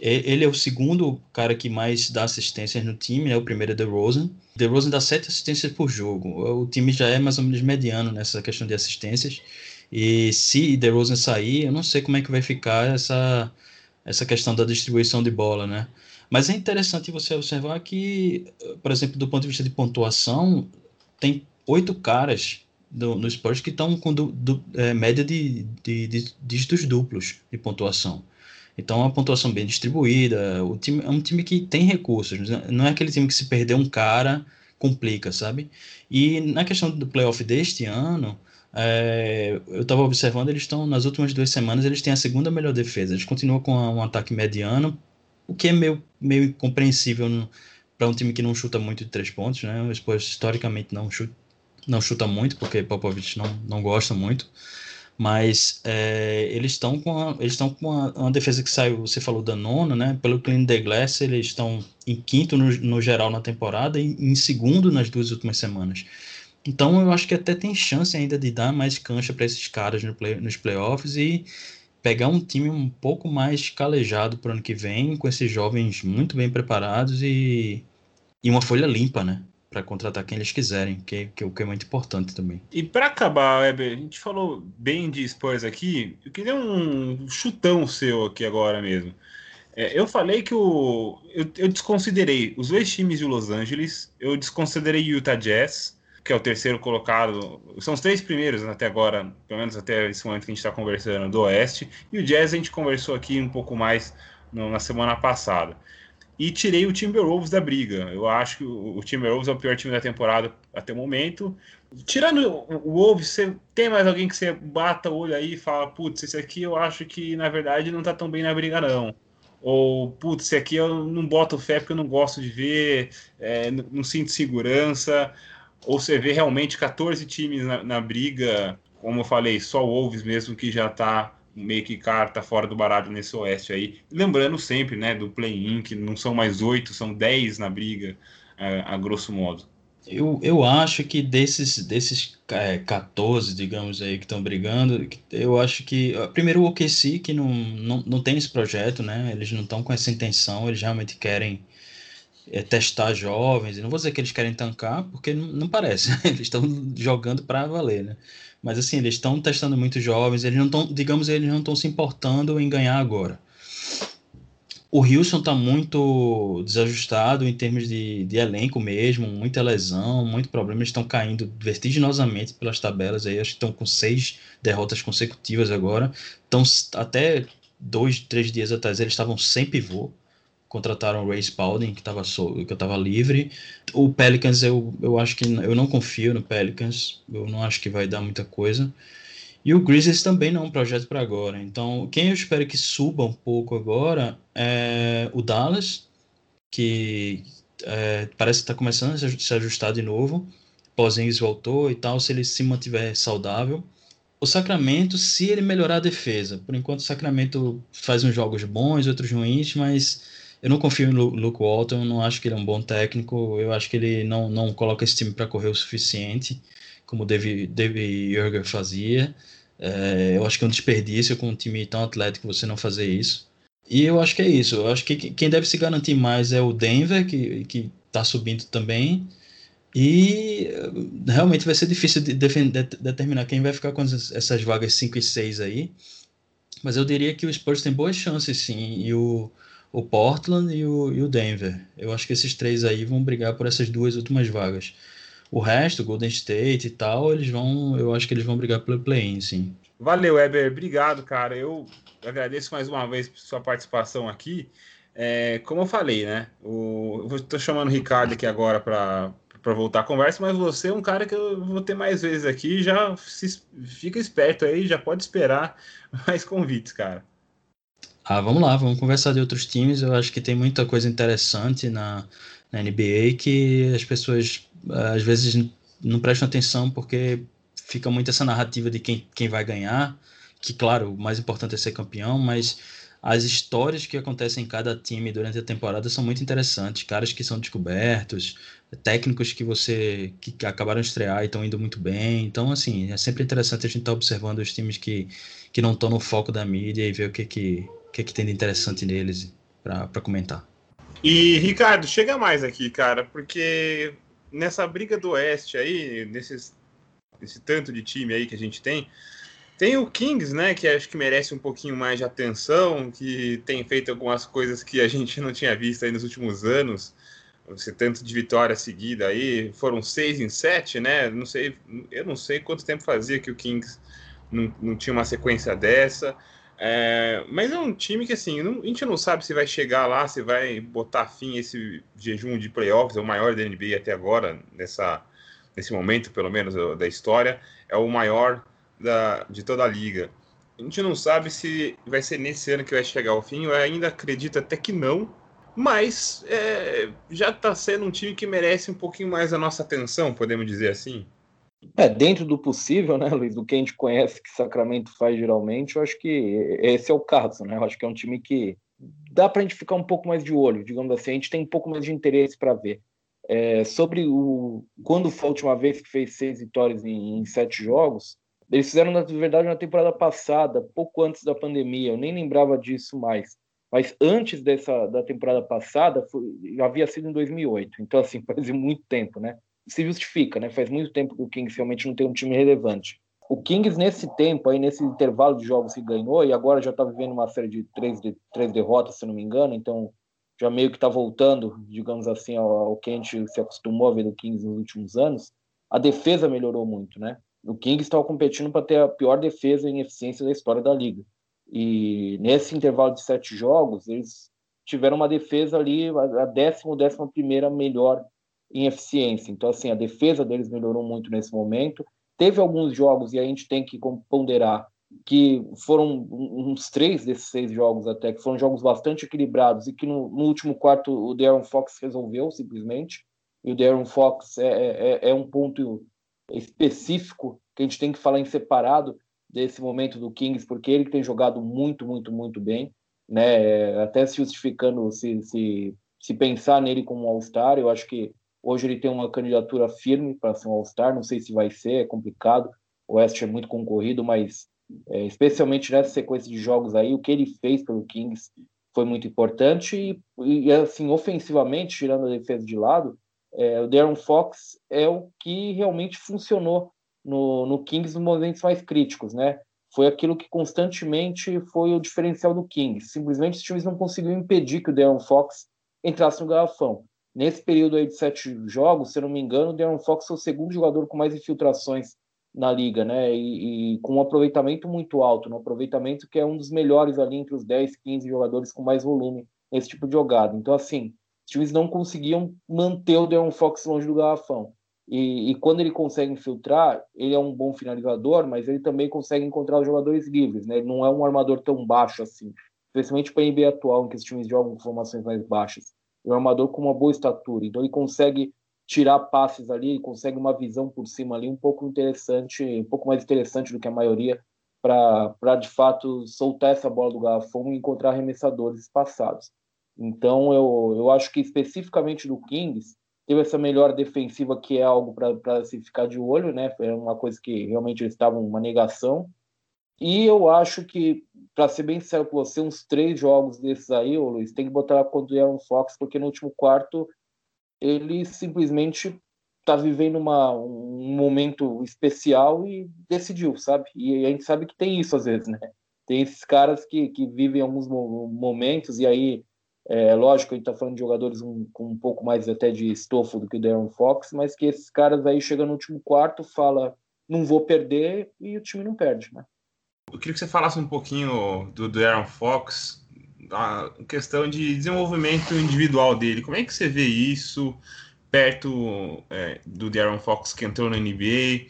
ele é o segundo cara que mais dá assistências no time, né? O primeiro é The Rosen. The Rosen dá sete assistências por jogo. O time já é mais ou menos mediano nessa questão de assistências. E se The Rosen sair, eu não sei como é que vai ficar essa, essa questão da distribuição de bola, né? Mas é interessante você observar que, por exemplo, do ponto de vista de pontuação, tem oito caras do, no que estão com do, do, é, média de, de, de dígitos duplos de pontuação. Então, é uma pontuação bem distribuída. O time é um time que tem recursos. Não é aquele time que se perder um cara complica, sabe? E na questão do playoff deste ano, é, eu estava observando, eles estão nas últimas duas semanas eles têm a segunda melhor defesa. Eles continuam com um ataque mediano, o que é meio, meio incompreensível para um time que não chuta muito de três pontos, né? O Spurs historicamente não chuta, não chuta muito, porque Popovich não, não gosta muito mas é, eles estão com a, eles estão com uma, uma, defesa que saiu, você falou da nona, né? Pelo Clean the Glass, eles estão em quinto no, no geral na temporada e em segundo nas duas últimas semanas. Então eu acho que até tem chance ainda de dar mais cancha para esses caras no play, nos playoffs e pegar um time um pouco mais calejado para o ano que vem, com esses jovens muito bem preparados e, e uma folha limpa, né? Para contratar quem eles quiserem, que, que, que é muito importante também. E para acabar, Weber, a gente falou bem de Spurs aqui, eu queria um chutão seu aqui agora mesmo. É, eu falei que o, eu, eu, desconsiderei os dois times de Los Angeles, eu desconsiderei Utah Jazz, que é o terceiro colocado, são os três primeiros até agora, pelo menos até esse momento que a gente está conversando, do Oeste, e o Jazz a gente conversou aqui um pouco mais no, na semana passada e tirei o Timberwolves da briga. Eu acho que o Timberwolves é o pior time da temporada até o momento. Tirando o Wolves, você tem mais alguém que você bata o olho aí e fala, putz, esse aqui eu acho que na verdade não tá tão bem na briga não. Ou, putz, esse aqui eu não boto fé porque eu não gosto de ver, é, não sinto segurança. Ou você vê realmente 14 times na, na briga, como eu falei, só o Wolves mesmo que já tá meio que cara tá fora do baralho nesse oeste aí. Lembrando sempre, né, do play-in, que não são mais oito, são dez na briga, é, a grosso modo. Eu, eu acho que desses, desses é, 14, digamos aí, que estão brigando, eu acho que. Primeiro o OKC, que não, não, não tem esse projeto, né? Eles não estão com essa intenção, eles realmente querem é, testar jovens. Não vou dizer que eles querem tancar, porque não, não parece. [laughs] Eles estão jogando para valer, né? Mas assim, eles estão testando muitos jovens, eles não estão, digamos, eles não estão se importando em ganhar agora. O Wilson está muito desajustado em termos de, de elenco mesmo, muita lesão, muito problema. Eles estão caindo vertiginosamente pelas tabelas aí. Acho que estão com seis derrotas consecutivas agora. Então, até dois, três dias atrás, eles estavam sem pivô contrataram o Ray Spalding, que estava que eu estava livre. O Pelicans, eu, eu acho que eu não confio no Pelicans, eu não acho que vai dar muita coisa. E o Grizzlies também não é um projeto para agora. Então, quem eu espero que suba um pouco agora é o Dallas, que é, parece que está começando a se ajustar de novo. Pozinhos voltou e tal, se ele se mantiver saudável. O Sacramento, se ele melhorar a defesa, por enquanto o Sacramento faz uns jogos bons, outros ruins, mas eu não confio no Luke Walton, não acho que ele é um bom técnico, eu acho que ele não, não coloca esse time para correr o suficiente, como o David, David Jurger fazia. É, eu acho que é um desperdício com um time tão atlético você não fazer isso. E eu acho que é isso. Eu acho que quem deve se garantir mais é o Denver, que, que tá subindo também. E realmente vai ser difícil de, defender, de determinar quem vai ficar com essas vagas 5 e 6 aí. Mas eu diria que o Spurs tem boas chances, sim. E o, o Portland e o, e o Denver. Eu acho que esses três aí vão brigar por essas duas últimas vagas. O resto, Golden State e tal, eles vão, eu acho que eles vão brigar pelo play-in, sim. Valeu, Eber, obrigado, cara. Eu agradeço mais uma vez por sua participação aqui. É, como eu falei, né? O, eu estou chamando o Ricardo aqui agora para para voltar a conversa, mas você é um cara que eu vou ter mais vezes aqui. Já se, fica esperto aí, já pode esperar [laughs] mais convites, cara. Ah, vamos lá, vamos conversar de outros times. Eu acho que tem muita coisa interessante na, na NBA que as pessoas às vezes não prestam atenção porque fica muito essa narrativa de quem, quem vai ganhar, que claro, o mais importante é ser campeão, mas as histórias que acontecem em cada time durante a temporada são muito interessantes, caras que são descobertos, técnicos que você que acabaram de estrear e estão indo muito bem. Então, assim, é sempre interessante a gente estar tá observando os times que, que não estão no foco da mídia e ver o que que que, é que tem de interessante neles para comentar. E, Ricardo, chega mais aqui, cara, porque nessa briga do Oeste aí, nesses, nesse tanto de time aí que a gente tem, tem o Kings, né, que acho que merece um pouquinho mais de atenção, que tem feito algumas coisas que a gente não tinha visto aí nos últimos anos. Esse tanto de vitória seguida aí, foram seis em sete, né? Não sei, eu não sei quanto tempo fazia que o Kings não, não tinha uma sequência dessa. É, mas é um time que, assim, não, a gente não sabe se vai chegar lá, se vai botar fim esse jejum de playoffs, é o maior da NBA até agora, nessa, nesse momento, pelo menos, da história, é o maior da, de toda a liga. A gente não sabe se vai ser nesse ano que vai chegar ao fim, eu ainda acredito até que não, mas é, já está sendo um time que merece um pouquinho mais a nossa atenção, podemos dizer assim. É, dentro do possível, né, Luiz, do que a gente conhece que Sacramento faz geralmente, eu acho que esse é o caso, né? Eu acho que é um time que dá para a gente ficar um pouco mais de olho, digamos assim, a gente tem um pouco mais de interesse para ver. É, sobre o quando foi a última vez que fez seis vitórias em, em, sete jogos, eles fizeram na verdade na temporada passada, pouco antes da pandemia. Eu nem lembrava disso mais, mas antes dessa da temporada passada foi, havia sido em 2008. Então assim [laughs] faz muito tempo, né? Se justifica, né? Faz muito tempo que o Kings realmente não tem um time relevante. O Kings, nesse tempo, aí, nesse intervalo de jogos que ganhou, e agora já está vivendo uma série de três, de três derrotas, se não me engano, então já meio que está voltando, digamos assim, ao, ao, que a gente se acostumou a ver do Kings nos últimos anos, a defesa melhorou muito, né? O Kings estava competindo para ter a pior defesa em eficiência da história da liga. E nesse intervalo de sete jogos, eles tiveram uma defesa ali, a décima ou décima primeira melhor em eficiência. Então, assim, a defesa deles melhorou muito nesse momento. Teve alguns jogos, e a gente tem que ponderar, que foram uns três desses seis jogos até, que foram jogos bastante equilibrados e que no, no último quarto o Darren Fox resolveu simplesmente. E o Darren Fox é, é, é, é um ponto específico que a gente tem que falar em separado desse momento do Kings, porque ele tem jogado muito, muito, muito bem, né? Até se justificando se, se, se pensar nele como um All-Star, eu acho que Hoje ele tem uma candidatura firme para ser um All-Star, não sei se vai ser, é complicado. O West é muito concorrido, mas é, especialmente nessa sequência de jogos aí, o que ele fez pelo Kings foi muito importante e, e assim, ofensivamente, tirando a defesa de lado, é, o Darren Fox é o que realmente funcionou no, no Kings nos momentos mais críticos, né? Foi aquilo que constantemente foi o diferencial do Kings. Simplesmente os times não conseguiram impedir que o Darren Fox entrasse no garrafão. Nesse período aí de sete jogos, se eu não me engano, o Darren Fox foi o segundo jogador com mais infiltrações na liga, né? E, e, com um aproveitamento muito alto, um aproveitamento que é um dos melhores ali entre os 10, 15 jogadores com mais volume nesse tipo de jogada. Então, assim, os times não conseguiam manter o Darren Fox longe do garrafão. E, e, quando ele consegue infiltrar, ele é um bom finalizador, mas ele também consegue encontrar os jogadores livres, né? Ele não é um armador tão baixo assim, especialmente para a NBA atual, em que os times jogam com formações mais baixas um armador com uma boa estatura, então ele consegue tirar passes ali, consegue uma visão por cima ali um pouco interessante, um pouco mais interessante do que a maioria, para de fato soltar essa bola do garrafão e encontrar arremessadores espaçados. Então eu, eu acho que especificamente do Kings teve essa melhor defensiva que é algo para se ficar de olho, né? É uma coisa que realmente eles estavam uma negação. E eu acho que para ser bem sincero com você, uns três jogos desses aí, ô Luiz, tem que botar contra o Aaron Fox, porque no último quarto ele simplesmente tá vivendo uma, um momento especial e decidiu, sabe? E a gente sabe que tem isso às vezes, né? Tem esses caras que, que vivem alguns momentos e aí, é lógico, a gente tá falando de jogadores um, com um pouco mais até de estofo do que o Darren Fox, mas que esses caras aí chegam no último quarto, fala não vou perder e o time não perde, né? Eu queria que você falasse um pouquinho do, do Aaron Fox, a questão de desenvolvimento individual dele. Como é que você vê isso perto é, do Darren Fox que entrou na NBA,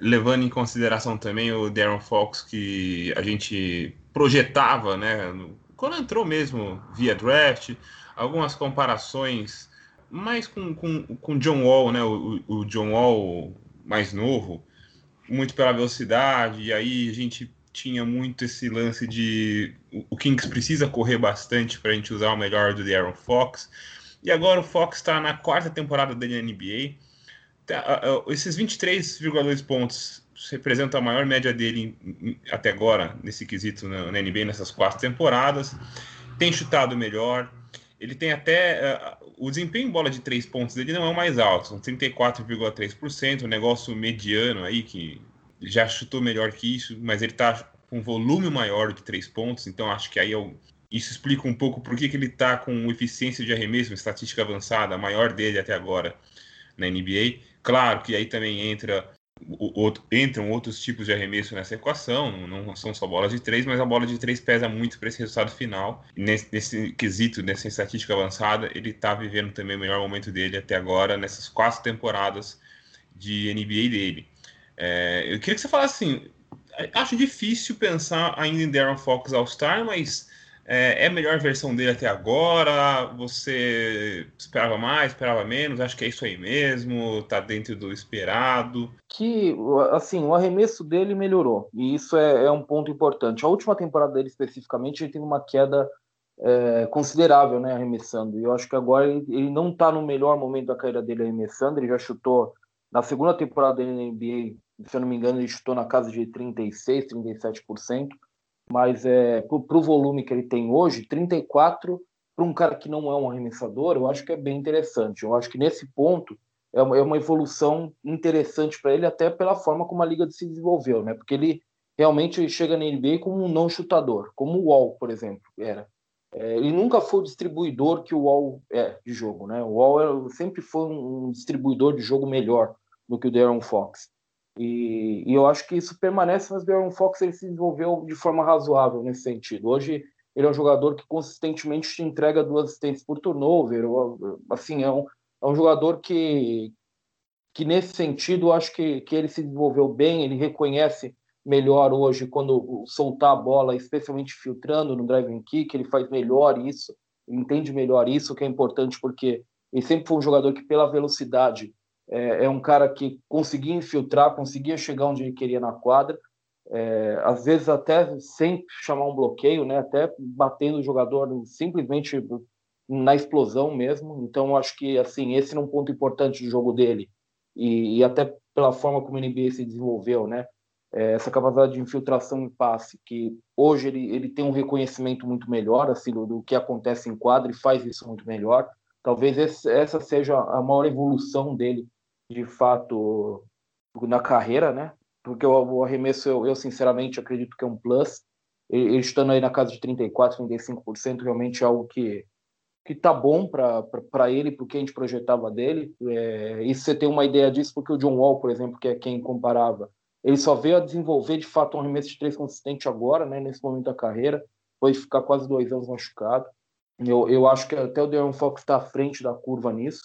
levando em consideração também o Darren Fox que a gente projetava, né, quando entrou mesmo via draft, algumas comparações mais com, com, com John Wall, né, o, o John Wall mais novo, muito pela velocidade, e aí a gente tinha muito esse lance de o Kings precisa correr bastante para a gente usar o melhor do Aaron Fox. E agora o Fox está na quarta temporada da NBA. Tá, esses 23,2 pontos representam a maior média dele até agora nesse quesito na NBA nessas quatro temporadas. Tem chutado melhor. Ele tem até. Uh, o desempenho em bola de três pontos dele não é o mais alto, são 34,3%, um negócio mediano aí que já chutou melhor que isso, mas ele está com volume maior de três pontos, então acho que aí eu, isso explica um pouco por que, que ele está com eficiência de arremesso, estatística avançada, a maior dele até agora na NBA. Claro que aí também entra outro, entram outros tipos de arremesso nessa equação, não são só bolas de três, mas a bola de três pesa muito para esse resultado final. Nesse, nesse, quesito, nessa estatística avançada, ele está vivendo também o melhor momento dele até agora, nessas quatro temporadas de NBA dele. É, eu queria que você falasse assim, acho difícil pensar ainda em Darren Fox All-Star, mas é, é, a melhor versão dele até agora? Você esperava mais, esperava menos? Acho que é isso aí mesmo? Tá dentro do esperado? Que, assim, o arremesso dele melhorou. E isso é, é um ponto importante. A última temporada dele, especificamente, ele teve uma queda é, considerável, né, arremessando. E eu acho que agora ele, ele não está no melhor momento da carreira dele arremessando. Ele já chutou, na segunda temporada dele na NBA, se eu não me engano, ele chutou na casa de 36, 37% mas é, para o volume que ele tem hoje, 34 para um cara que não é um arremessador, eu acho que é bem interessante. Eu acho que nesse ponto é uma, é uma evolução interessante para ele, até pela forma como a liga se desenvolveu, né? Porque ele realmente chega na NBA como um não chutador, como o Wall, por exemplo, era. É, ele nunca foi o distribuidor que o Wall é de jogo, né? O Wall sempre foi um distribuidor de jogo melhor do que o Darren Fox. E, e, eu acho que isso permanece, mas o Aaron Fox ele se desenvolveu de forma razoável nesse sentido. Hoje ele é um jogador que consistentemente te entrega duas assistências por turnover. Assim, é um, é um jogador que, que nesse sentido eu acho que, que ele se desenvolveu bem, ele reconhece melhor hoje quando soltar a bola, especialmente filtrando no driving kick, ele faz melhor isso, entende melhor isso, que é importante porque ele sempre foi um jogador que pela velocidade é, é, um cara que conseguia infiltrar, conseguia chegar onde ele queria na quadra, é, às vezes até sem chamar um bloqueio, né, até batendo o jogador simplesmente na explosão mesmo. Então, acho que assim esse é um ponto importante do jogo dele e, e até pela forma como o NBA se desenvolveu, né? É, essa capacidade de infiltração e passe, que hoje ele, ele tem um reconhecimento muito melhor assim, do, do que acontece em quadra e faz isso muito melhor. Talvez esse, essa seja a maior evolução dele de fato na carreira, né? Porque o, arremesso eu, eu, sinceramente acredito que é um plus. Ele, estando aí na casa de 34, 35%, realmente é algo que que tá bom para ele, para o que a gente projetava dele. É, e você tem uma ideia disso, porque o John Wall, por exemplo, que é quem comparava, ele só veio a desenvolver de fato um arremesso de três consistente agora, né, nesse momento da carreira, foi ficar quase dois anos machucado. Eu, eu acho que até o De'Aaron Fox está à frente da curva nisso.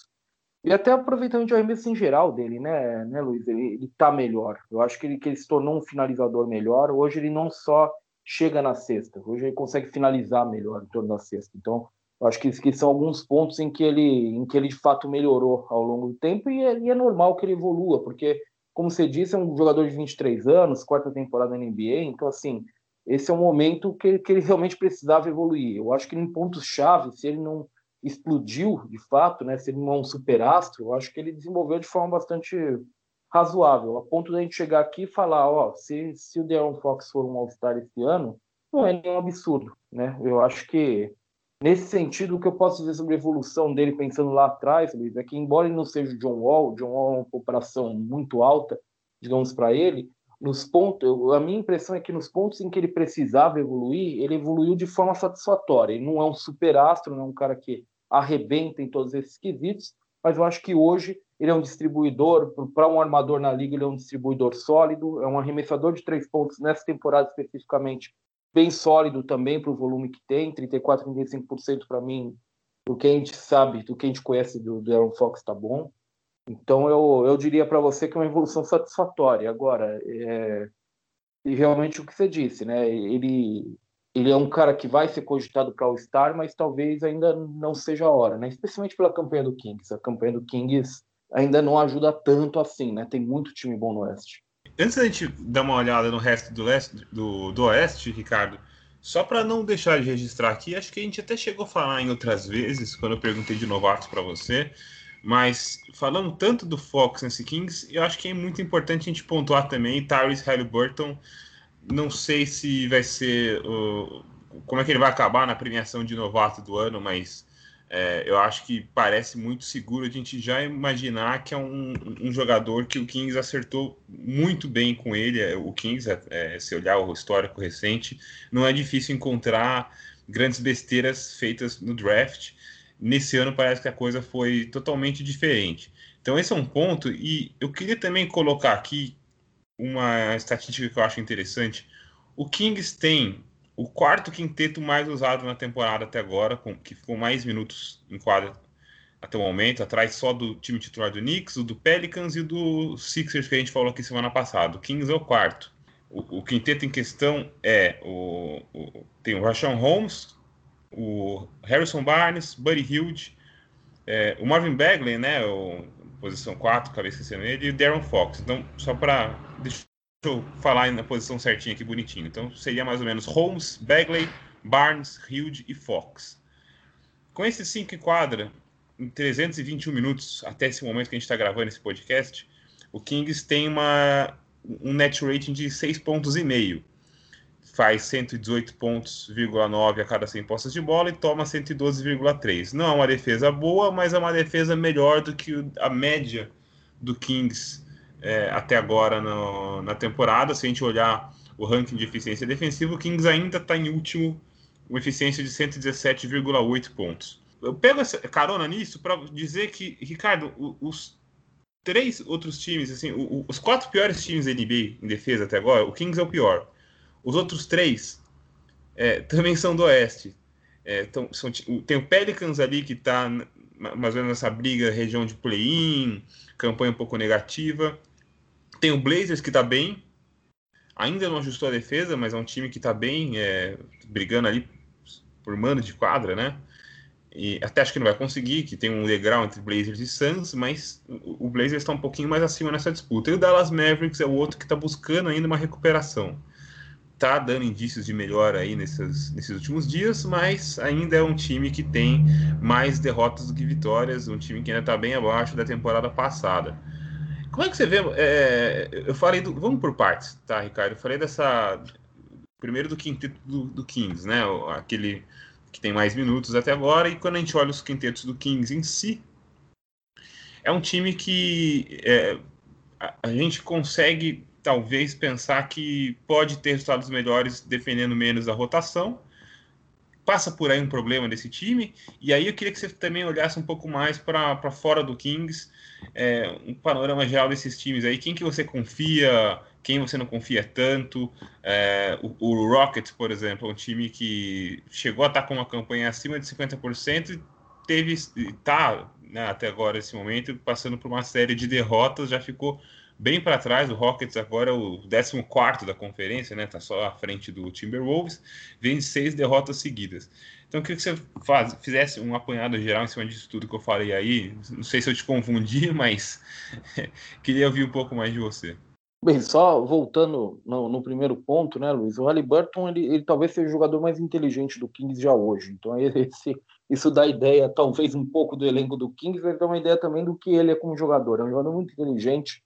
E até aproveitamento de arremesso em geral dele, né, né Luiz? Ele, ele tá melhor. Eu acho que ele, que ele se tornou um finalizador melhor. Hoje ele não só chega na cesta, hoje ele consegue finalizar melhor em torno da cesta. Então, eu acho que, que são alguns pontos em que ele, em que ele de fato melhorou ao longo do tempo e é, e é normal que ele evolua, porque, como você disse, é um jogador de 23 anos, quarta temporada na NBA, então, assim, esse é um momento que, que ele realmente precisava evoluir. Eu acho que em pontos-chave, se ele não explodiu de fato, né? Se ele não é um superastro, eu acho que ele desenvolveu de forma bastante razoável, a ponto de a gente chegar aqui e falar, ó, se, se o De'Aaron Fox for um All-Star esse ano, não é nenhum absurdo, né? Eu acho que nesse sentido o que eu posso dizer sobre a evolução dele pensando lá atrás, Luiz, é que embora ele não seja o John Wall, John Wall é uma comparação muito alta, digamos para ele, nos pontos, a minha impressão é que nos pontos em que ele precisava evoluir, ele evoluiu de forma satisfatória. Ele não é um superastro, não é um cara que arrebenta em todos esses quesitos, mas eu acho que hoje ele é um distribuidor, para um armador na liga, ele é um distribuidor sólido, é um arremessador de três pontos nessa temporada especificamente, bem sólido também para o volume que tem, 34, 35% para mim, do que a gente sabe, do que a gente conhece do, do Aaron Fox está bom. Então eu, eu diria para você que é uma evolução satisfatória. Agora, é, e realmente o que você disse, né? Ele, ele é um cara que vai ser cogitado para o Star, mas talvez ainda não seja a hora, né? Especialmente pela campanha do Kings. A campanha do Kings ainda não ajuda tanto assim, né? Tem muito time bom no Oeste. Antes da gente dar uma olhada no resto do, leste, do, do Oeste, Ricardo, só para não deixar de registrar aqui, acho que a gente até chegou a falar em outras vezes, quando eu perguntei de novatos para você, mas falando tanto do Fox nesse Kings, eu acho que é muito importante a gente pontuar também Tyrese Halliburton. Não sei se vai ser uh, como é que ele vai acabar na premiação de novato do ano, mas é, eu acho que parece muito seguro a gente já imaginar que é um, um jogador que o Kings acertou muito bem com ele. É, o Kings, é, é, se olhar o histórico recente, não é difícil encontrar grandes besteiras feitas no draft. Nesse ano parece que a coisa foi totalmente diferente. Então esse é um ponto e eu queria também colocar aqui uma estatística que eu acho interessante. O Kings tem o quarto quinteto mais usado na temporada até agora, com, que ficou mais minutos em quadra até o momento, atrás só do time titular do Knicks, do Pelicans e do Sixers que a gente falou aqui semana passada. O Kings é o quarto. O, o quinteto em questão é o, o, tem o Rashawn Holmes, o Harrison Barnes, Buddy Hilde, é, o Marvin Bagley, né, o, posição 4, acabei esquecendo ele, e o Darren Fox. Então, só para deixa eu falar na posição certinha aqui, bonitinho. Então, seria mais ou menos Holmes, Bagley, Barnes, Hilde e Fox. Com esses cinco em quadra, em 321 minutos, até esse momento que a gente está gravando esse podcast, o Kings tem uma, um net rating de 6 pontos e meio. Faz 118 pontos, a cada 100 postas de bola e toma 112,3. Não é uma defesa boa, mas é uma defesa melhor do que a média do Kings é, até agora no, na temporada. Se a gente olhar o ranking de eficiência defensiva, o Kings ainda está em último, com eficiência de 117,8 pontos eu pego essa carona nisso para dizer que, Ricardo, os três outros times, assim, os quatro piores times da NBA em defesa até agora, o Kings é o pior. Os outros três é, também são do Oeste. É, tão, são, tem o Pelicans ali que está mais ou menos nessa briga, região de play-in, campanha um pouco negativa. Tem o Blazers que está bem, ainda não ajustou a defesa, mas é um time que está bem, é, brigando ali por mano de quadra, né? E até acho que não vai conseguir, que tem um degrau entre Blazers e Suns, mas o Blazers está um pouquinho mais acima nessa disputa. E o Dallas Mavericks é o outro que está buscando ainda uma recuperação. Tá dando indícios de melhora aí nesses, nesses últimos dias, mas ainda é um time que tem mais derrotas do que vitórias, um time que ainda está bem abaixo da temporada passada. Como é que você vê? É, eu falei do. Vamos por partes, tá, Ricardo? Eu falei dessa. Primeiro do quinteto do, do Kings, né? Aquele que tem mais minutos até agora, e quando a gente olha os quintetos do Kings em si, é um time que é, a, a, gente consegue talvez pensar que pode ter resultados melhores defendendo menos a rotação. Passa por aí um problema desse time, e aí eu queria que você também olhasse um pouco mais para fora do Kings, é, um panorama geral desses times aí. Quem que você confia? quem você não confia tanto. É, o, o Rockets, por exemplo, é um time que chegou a estar com uma campanha acima de 50% e teve, está né, até agora, esse momento, passando por uma série de derrotas, já ficou bem para trás. O Rockets agora é o 14 da conferência, né? Tá só à frente do Timberwolves, vem seis derrotas seguidas. Então, eu queria que você faz, fizesse um apanhado geral em cima disso tudo que eu falei aí. Não sei se eu te confundi, [laughs] mas [laughs] queria ouvir um pouco mais de você. Bem, só voltando no, no, primeiro ponto, né, Luiz? O Halliburton, ele, ele talvez seja o jogador mais inteligente do Kings já hoje. Então, [laughs] esse, isso dá ideia, talvez, um pouco do elenco do Kings, mas dá uma ideia também do que ele é como jogador. É um jogador muito inteligente,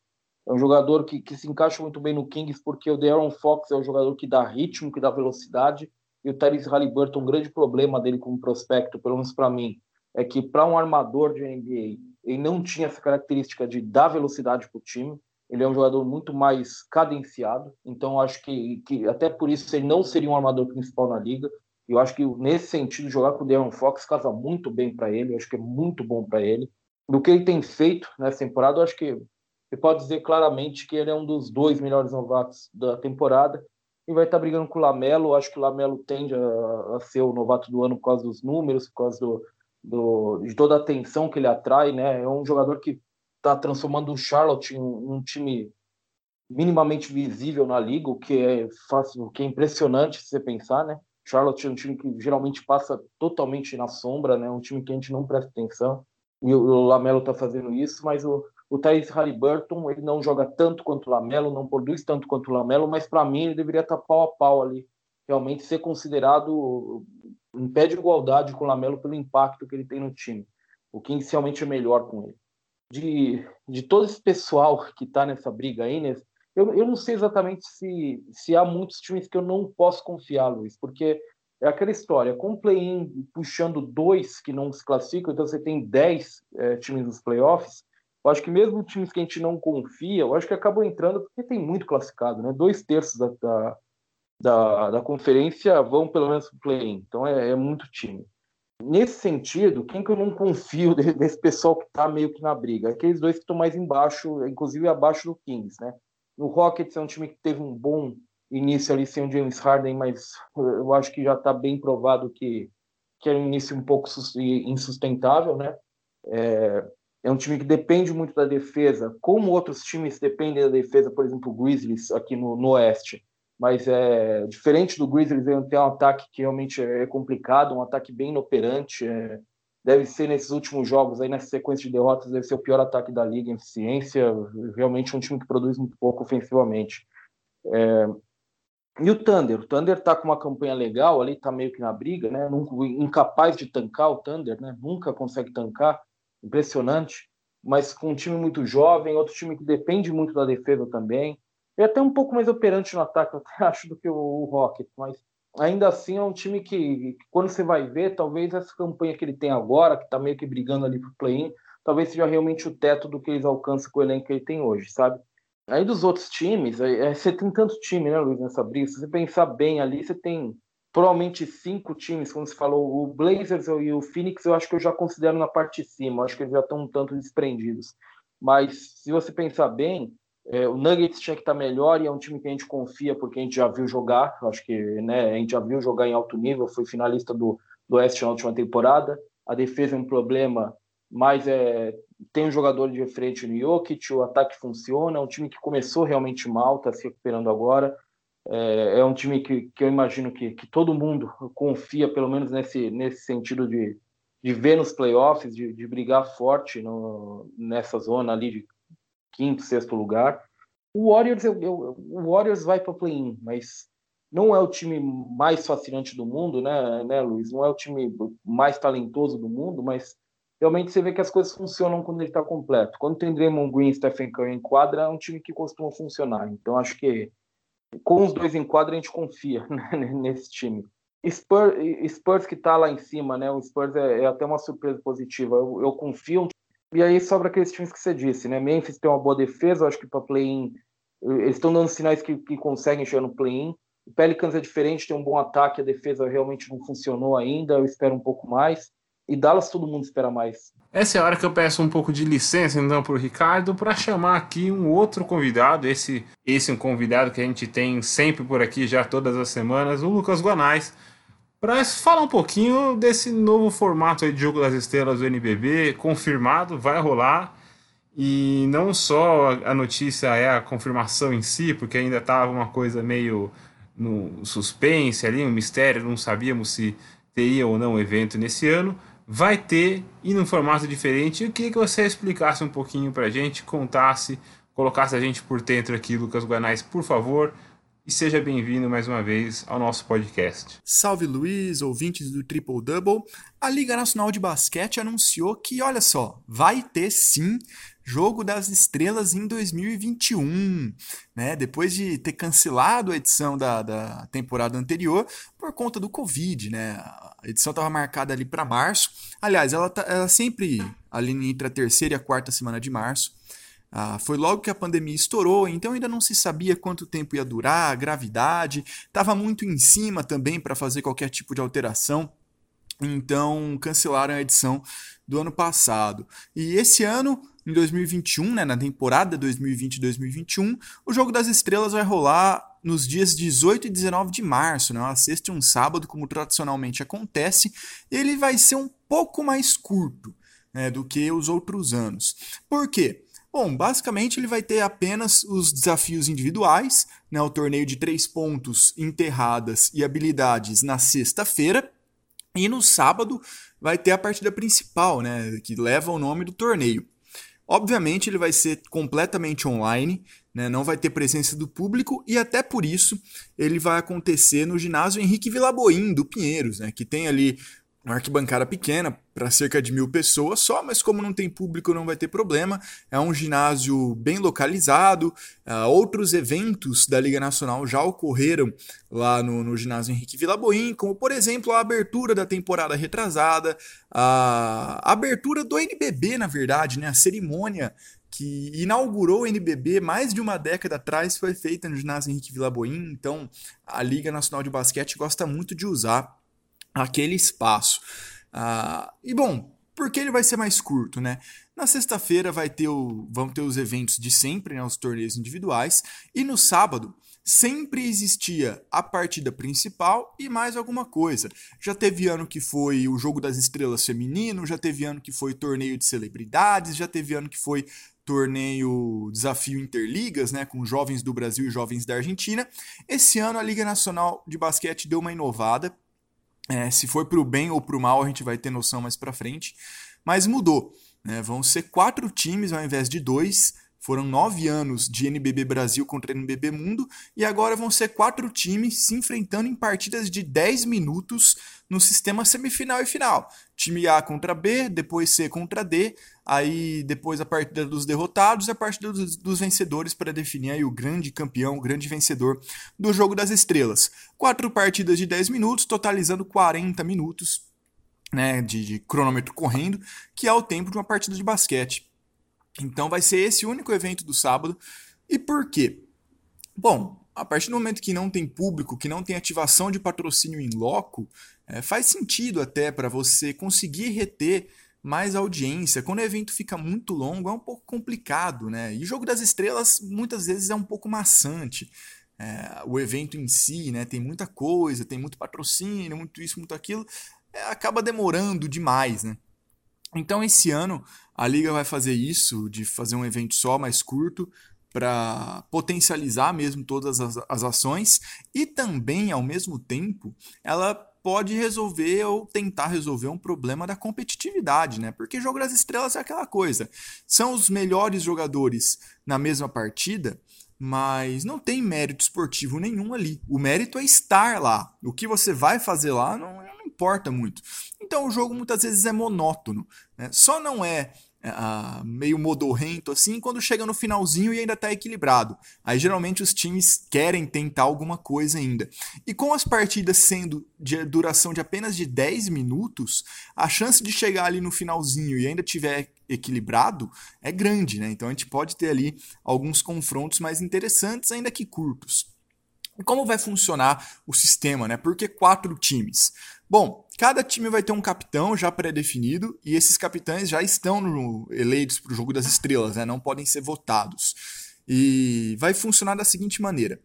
é um jogador que, que se encaixa muito bem no Kings, porque o De'Aaron Fox é o jogador que dá ritmo, que dá velocidade, e o Tyrese Halliburton, um grande problema dele como prospecto, pelo menos para mim, é que para um armador de NBA, ele não tinha essa característica de dar velocidade para o time ele é um jogador muito mais cadenciado, então acho que, que até por isso ele não seria um armador principal na liga. Eu acho que nesse sentido jogar com o Darren Fox casa muito bem para ele, eu acho que é muito bom para ele. Do que ele tem feito nessa temporada, eu acho que você pode dizer claramente que ele é um dos dois melhores novatos da temporada e vai estar brigando com o Lamelo. Acho que o Lamelo tende a, a, ser o novato do ano por causa dos números, por causa do, do, de toda a atenção que ele atrai, né? É um jogador que está transformando o Charlotte em um, um, time minimamente visível na liga, o que é fácil, o que é impressionante se você pensar, né? Charlotte é um time que geralmente passa totalmente na sombra, né? Um time que a gente não presta atenção. E o, Lamelo está fazendo isso, mas o, o Tyrese Halliburton, ele não joga tanto quanto o Lamelo, não produz tanto quanto o Lamelo, mas para mim ele deveria estar tá pau a pau ali, realmente ser considerado em pé de igualdade com o Lamelo pelo impacto que ele tem no time. O que inicialmente é melhor com ele de, de todo esse pessoal que está nessa briga aí, né? Eu, eu não sei exatamente se, se há muitos times que eu não posso confiar, Luiz, porque é aquela história, com play-in puxando dois que não se classificam, então você tem dez é, times nos playoffs, eu acho que mesmo times que a gente não confia, eu acho que acabam entrando porque tem muito classificado, né? Dois terços da, da, da, da conferência vão pelo menos para o play-in, então é, é muito time nesse sentido, quem que eu não confio desse pessoal que está meio que na briga? Aqueles dois que estão mais embaixo, inclusive abaixo do Kings, né? No Rockets é um time que teve um bom início ali sem o James Harden, mas eu acho que já está bem provado que, que é um início um pouco insustentável, né? É, é um time que depende muito da defesa, como outros times dependem da defesa, por exemplo, o Grizzlies aqui no, no Oeste. Mas é diferente do Grizzlies, ele tem um ataque que realmente é complicado, um ataque bem inoperante. É, deve ser nesses últimos jogos, aí nessa sequência de derrotas, deve ser o pior ataque da liga em eficiência. Realmente um time que produz muito pouco ofensivamente. É, e o Thunder, o Thunder tá com uma campanha legal ali, tá meio que na briga, né? Incapaz de tancar o Thunder, né? Nunca consegue tancar, impressionante. Mas com um time muito jovem, outro time que depende muito da defesa também. E até um pouco mais operante no ataque, eu até [laughs] acho, do que o Rocket, mas ainda assim é um time que, quando você vai ver, talvez essa campanha que ele tem agora, que tá meio que brigando ali pro play-in, talvez seja realmente o teto do que eles alcançam com o elenco que ele tem hoje, sabe? Aí dos outros times, aí, você tem tanto time, né, Luiz, nessa briga. Se você pensar bem ali, você tem provavelmente cinco times, como você falou, o Blazers e o Phoenix, eu acho que eu já considero na parte de cima, acho que eles já estão um tanto desprendidos. Mas se você pensar bem, é, o Nuggets tinha que estar melhor e é um time que a gente confia porque a gente já viu jogar. Acho que né, a gente já viu jogar em alto nível, foi finalista do, do Oeste na última temporada. A defesa é um problema, mas é, tem um jogador de frente no Jokic, o ataque funciona, é um time que começou realmente mal, está se recuperando agora. É, é, um time que, que eu imagino que, que todo mundo confia, pelo menos nesse, nesse sentido de, de ver nos playoffs, de, de brigar forte no, nessa zona ali de quinto, sexto lugar. O Warriors, eu, eu, o Warriors vai para play-in, mas não é o time mais fascinante do mundo, né, né, Luiz? Não é o time mais talentoso do mundo, mas realmente você vê que as coisas funcionam quando ele está completo. Quando tem Draymond Green e Stephen Curry em quadra, é um time que costuma funcionar. Então acho que com os dois em quadra a gente confia [laughs] né, nesse time. Spurs, Spurs que está lá em cima, né? O Spurs é, é até uma surpresa positiva. Eu, eu, confio. E aí sobra aqueles times que você disse, né? Memphis tem uma boa defesa, eu acho que para play-in eles estão dando sinais que, que conseguem chegar no play-in. O Pelicans é diferente, tem um bom ataque, a defesa realmente não funcionou ainda. Eu espero um pouco mais. E Dallas todo mundo espera mais. Essa é a hora que eu peço um pouco de licença então para o Ricardo para chamar aqui um outro convidado, esse esse é um convidado que a gente tem sempre por aqui já todas as semanas, o Lucas Guanais, para falar um pouquinho desse novo formato de jogo das estrelas do NBB, confirmado, vai rolar. E não só a notícia é a confirmação em si, porque ainda estava uma coisa meio no suspense ali, um mistério, não sabíamos se teria ou não evento nesse ano vai ter e num formato diferente. Eu queria que você explicasse um pouquinho para a gente, contasse, colocasse a gente por dentro aqui, Lucas Guanais, por favor. E seja bem-vindo mais uma vez ao nosso podcast. Salve Luiz, ouvintes do Triple Double. A Liga Nacional de Basquete anunciou que, olha só, vai ter sim Jogo das Estrelas em 2021, né? Depois de ter cancelado a edição da, da temporada anterior por conta do Covid, né? A edição estava marcada ali para março. Aliás, ela, tá, ela sempre ali entre a terceira e a quarta semana de março. Ah, foi logo que a pandemia estourou, então ainda não se sabia quanto tempo ia durar, a gravidade, estava muito em cima também para fazer qualquer tipo de alteração. Então cancelaram a edição do ano passado. E esse ano em 2021, né, na temporada 2020-2021, o Jogo das Estrelas vai rolar nos dias 18 e 19 de março, né, uma sexta e um sábado, como tradicionalmente acontece. Ele vai ser um pouco mais curto né, do que os outros anos. Por quê? Bom, basicamente ele vai ter apenas os desafios individuais, né, o torneio de três pontos, enterradas e habilidades na sexta-feira, e no sábado vai ter a partida principal, né, que leva o nome do torneio. Obviamente, ele vai ser completamente online, né? não vai ter presença do público e até por isso ele vai acontecer no ginásio Henrique Vilaboim do Pinheiros, né? que tem ali uma arquibancada pequena para cerca de mil pessoas só, mas como não tem público não vai ter problema. É um ginásio bem localizado. Uh, outros eventos da Liga Nacional já ocorreram lá no, no ginásio Henrique Vilaboim, como por exemplo a abertura da temporada retrasada, a abertura do NBB, na verdade, né? a cerimônia que inaugurou o NBB mais de uma década atrás foi feita no ginásio Henrique Vilaboim. Então a Liga Nacional de Basquete gosta muito de usar aquele espaço. Ah, e bom, Por que ele vai ser mais curto, né? Na sexta-feira vai ter o, vão ter os eventos de sempre, né, os torneios individuais, e no sábado sempre existia a partida principal e mais alguma coisa. Já teve ano que foi o Jogo das Estrelas feminino, já teve ano que foi torneio de celebridades, já teve ano que foi torneio Desafio Interligas, né, com jovens do Brasil e jovens da Argentina. Esse ano a Liga Nacional de Basquete deu uma inovada. É, se foi para o bem ou para o mal, a gente vai ter noção mais para frente. Mas mudou. Né? Vão ser quatro times ao invés de dois. Foram nove anos de NBB Brasil contra NBB Mundo e agora vão ser quatro times se enfrentando em partidas de 10 minutos no sistema semifinal e final. Time A contra B, depois C contra D, aí depois a partida dos derrotados e a partida dos, dos vencedores para definir aí o grande campeão, o grande vencedor do Jogo das Estrelas. Quatro partidas de 10 minutos, totalizando 40 minutos né, de, de cronômetro correndo, que é o tempo de uma partida de basquete. Então vai ser esse único evento do sábado. E por quê? Bom, a partir do momento que não tem público, que não tem ativação de patrocínio em loco, é, faz sentido até para você conseguir reter mais audiência. Quando o evento fica muito longo, é um pouco complicado, né? E Jogo das Estrelas muitas vezes é um pouco maçante. É, o evento em si, né? Tem muita coisa, tem muito patrocínio, muito isso, muito aquilo. É, acaba demorando demais, né? Então, esse ano, a Liga vai fazer isso, de fazer um evento só, mais curto, para potencializar mesmo todas as, as ações e também, ao mesmo tempo, ela pode resolver ou tentar resolver um problema da competitividade, né? Porque jogo das estrelas é aquela coisa. São os melhores jogadores na mesma partida, mas não tem mérito esportivo nenhum ali. O mérito é estar lá. O que você vai fazer lá não, não importa muito. Então o jogo muitas vezes é monótono. Né? Só não é uh, meio modorrento assim quando chega no finalzinho e ainda está equilibrado. Aí geralmente os times querem tentar alguma coisa ainda. E com as partidas sendo de duração de apenas de 10 minutos, a chance de chegar ali no finalzinho e ainda tiver equilibrado é grande, né? Então a gente pode ter ali alguns confrontos mais interessantes, ainda que curtos. E como vai funcionar o sistema, né? Por que quatro times? Bom, cada time vai ter um capitão já pré-definido e esses capitães já estão no, eleitos para o jogo das estrelas, né? não podem ser votados. E vai funcionar da seguinte maneira: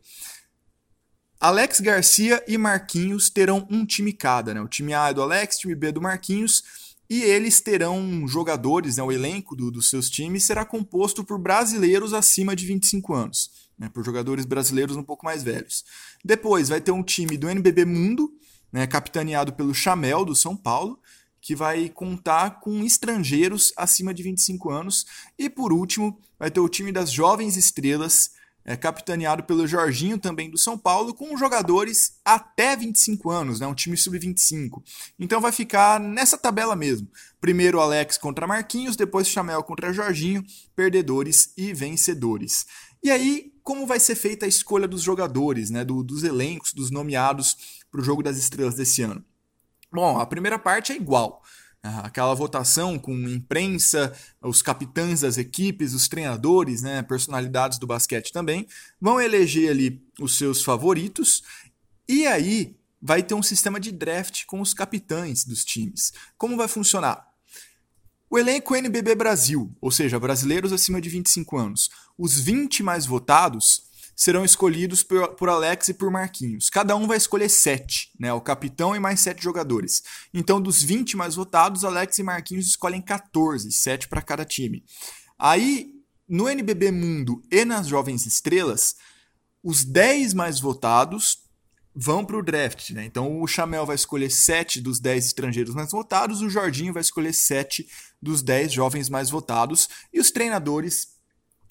Alex Garcia e Marquinhos terão um time cada, né? O time A é do Alex, o time B é do Marquinhos, e eles terão jogadores, né? O elenco do, dos seus times será composto por brasileiros acima de 25 anos, né? Por jogadores brasileiros um pouco mais velhos. Depois vai ter um time do NBB Mundo, né, capitaneado pelo Chamel do São Paulo, que vai contar com estrangeiros acima de 25 anos. E por último, vai ter o time das Jovens Estrelas, é, capitaneado pelo Jorginho, também do São Paulo, com jogadores até 25 anos, né, um time sub-25. Então vai ficar nessa tabela mesmo. Primeiro Alex contra Marquinhos, depois Chamel contra Jorginho, perdedores e vencedores. E aí, como vai ser feita a escolha dos jogadores, né, do, dos elencos, dos nomeados para o jogo das estrelas desse ano? Bom, a primeira parte é igual. Ah, aquela votação com imprensa, os capitães das equipes, os treinadores, né, personalidades do basquete também, vão eleger ali os seus favoritos e aí vai ter um sistema de draft com os capitães dos times. Como vai funcionar? O elenco NBB Brasil, ou seja, brasileiros acima de 25 anos, os 20 mais votados serão escolhidos por, por Alex e por Marquinhos. Cada um vai escolher sete, né? O capitão e mais sete jogadores. Então, dos 20 mais votados, Alex e Marquinhos escolhem 14, sete para cada time. Aí, no NBB Mundo e nas Jovens Estrelas, os 10 mais votados vão para o draft. Né? Então o Chamel vai escolher 7 dos 10 estrangeiros mais votados, o Jorginho vai escolher 7 dos 10 jovens mais votados, e os treinadores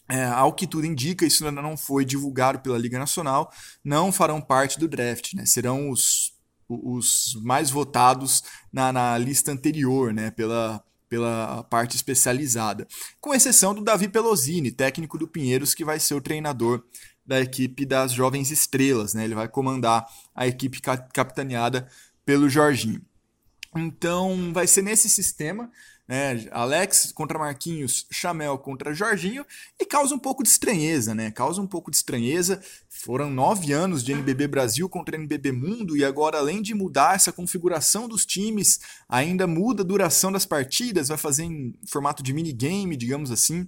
é, ao que tudo indica, isso ainda não foi divulgado pela Liga Nacional, não farão parte do draft, né? Serão os, os mais votados na, na lista anterior, né? Pela, pela parte especializada. Com exceção do Davi Pelosini, técnico do Pinheiros, que vai ser o treinador da equipe das Jovens Estrelas, né? Ele vai comandar a equipe capitaneada pelo Jorginho. Então, vai ser nesse sistema. Né? Alex contra Marquinhos, Chamel contra Jorginho, e causa um pouco de estranheza, né? Causa um pouco de estranheza. Foram nove anos de NBB Brasil contra NBB Mundo, e agora, além de mudar essa configuração dos times, ainda muda a duração das partidas, vai fazer em formato de minigame, digamos assim.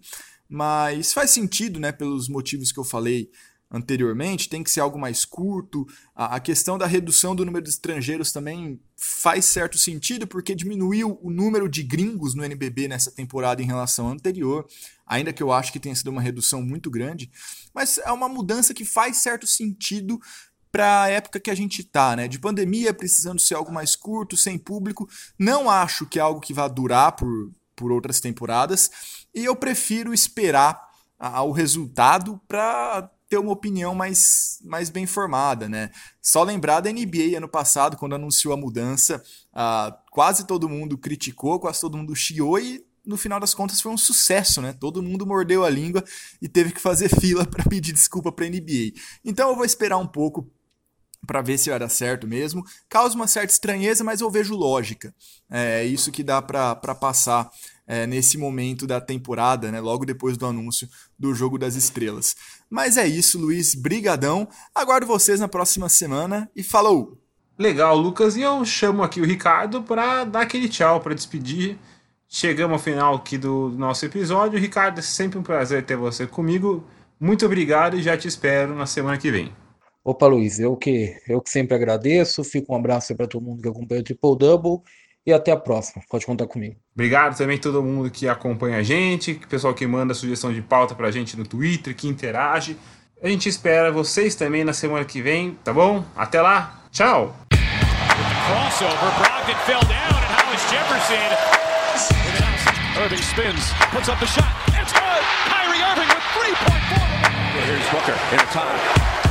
Mas faz sentido, né? Pelos motivos que eu falei anteriormente, tem que ser algo mais curto. A, a, questão da redução do número de estrangeiros também faz certo sentido, porque diminuiu o número de gringos no NBB nessa temporada em relação à anterior, ainda que eu acho que tenha sido uma redução muito grande. Mas é uma mudança que faz certo sentido para a época que a gente está, né? De pandemia, precisando ser algo mais curto, sem público. Não acho que é algo que vá durar por, por outras temporadas, e eu prefiro esperar o resultado para ter uma opinião mais, mais bem formada, né? Só lembrar da NBA ano passado, quando anunciou a mudança, uh, quase todo mundo criticou, quase todo mundo chiou e no final das contas foi um sucesso, né? Todo mundo mordeu a língua e teve que fazer [laughs] fila para pedir desculpa para a NBA. Então eu vou esperar um pouco para ver se dar certo mesmo. Causa uma certa estranheza, mas eu vejo lógica. É isso que dá para passar é, nesse momento da temporada, né, logo depois do anúncio do Jogo das Estrelas. Mas é isso, Luiz, brigadão. Aguardo vocês na próxima semana e falou! Legal, Lucas, e eu chamo aqui o Ricardo para dar aquele tchau, para despedir. Chegamos ao final aqui do nosso episódio. Ricardo, é sempre um prazer ter você comigo. Muito obrigado e já te espero na semana que vem. Opa, Luiz, eu que, eu que sempre agradeço. Fico um abraço para todo mundo que acompanha o Triple Double e até a próxima. Pode contar comigo. Obrigado também a todo mundo que acompanha a gente, pessoal que manda sugestão de pauta pra gente no Twitter, que interage. A gente espera vocês também na semana que vem, tá bom? Até lá, tchau! Crossover, Brogdon fell down and Hollis Jefferson. Irving spins, puts up the shot. It's good. Kyrie Irving with 3.4. Here's Booker in time.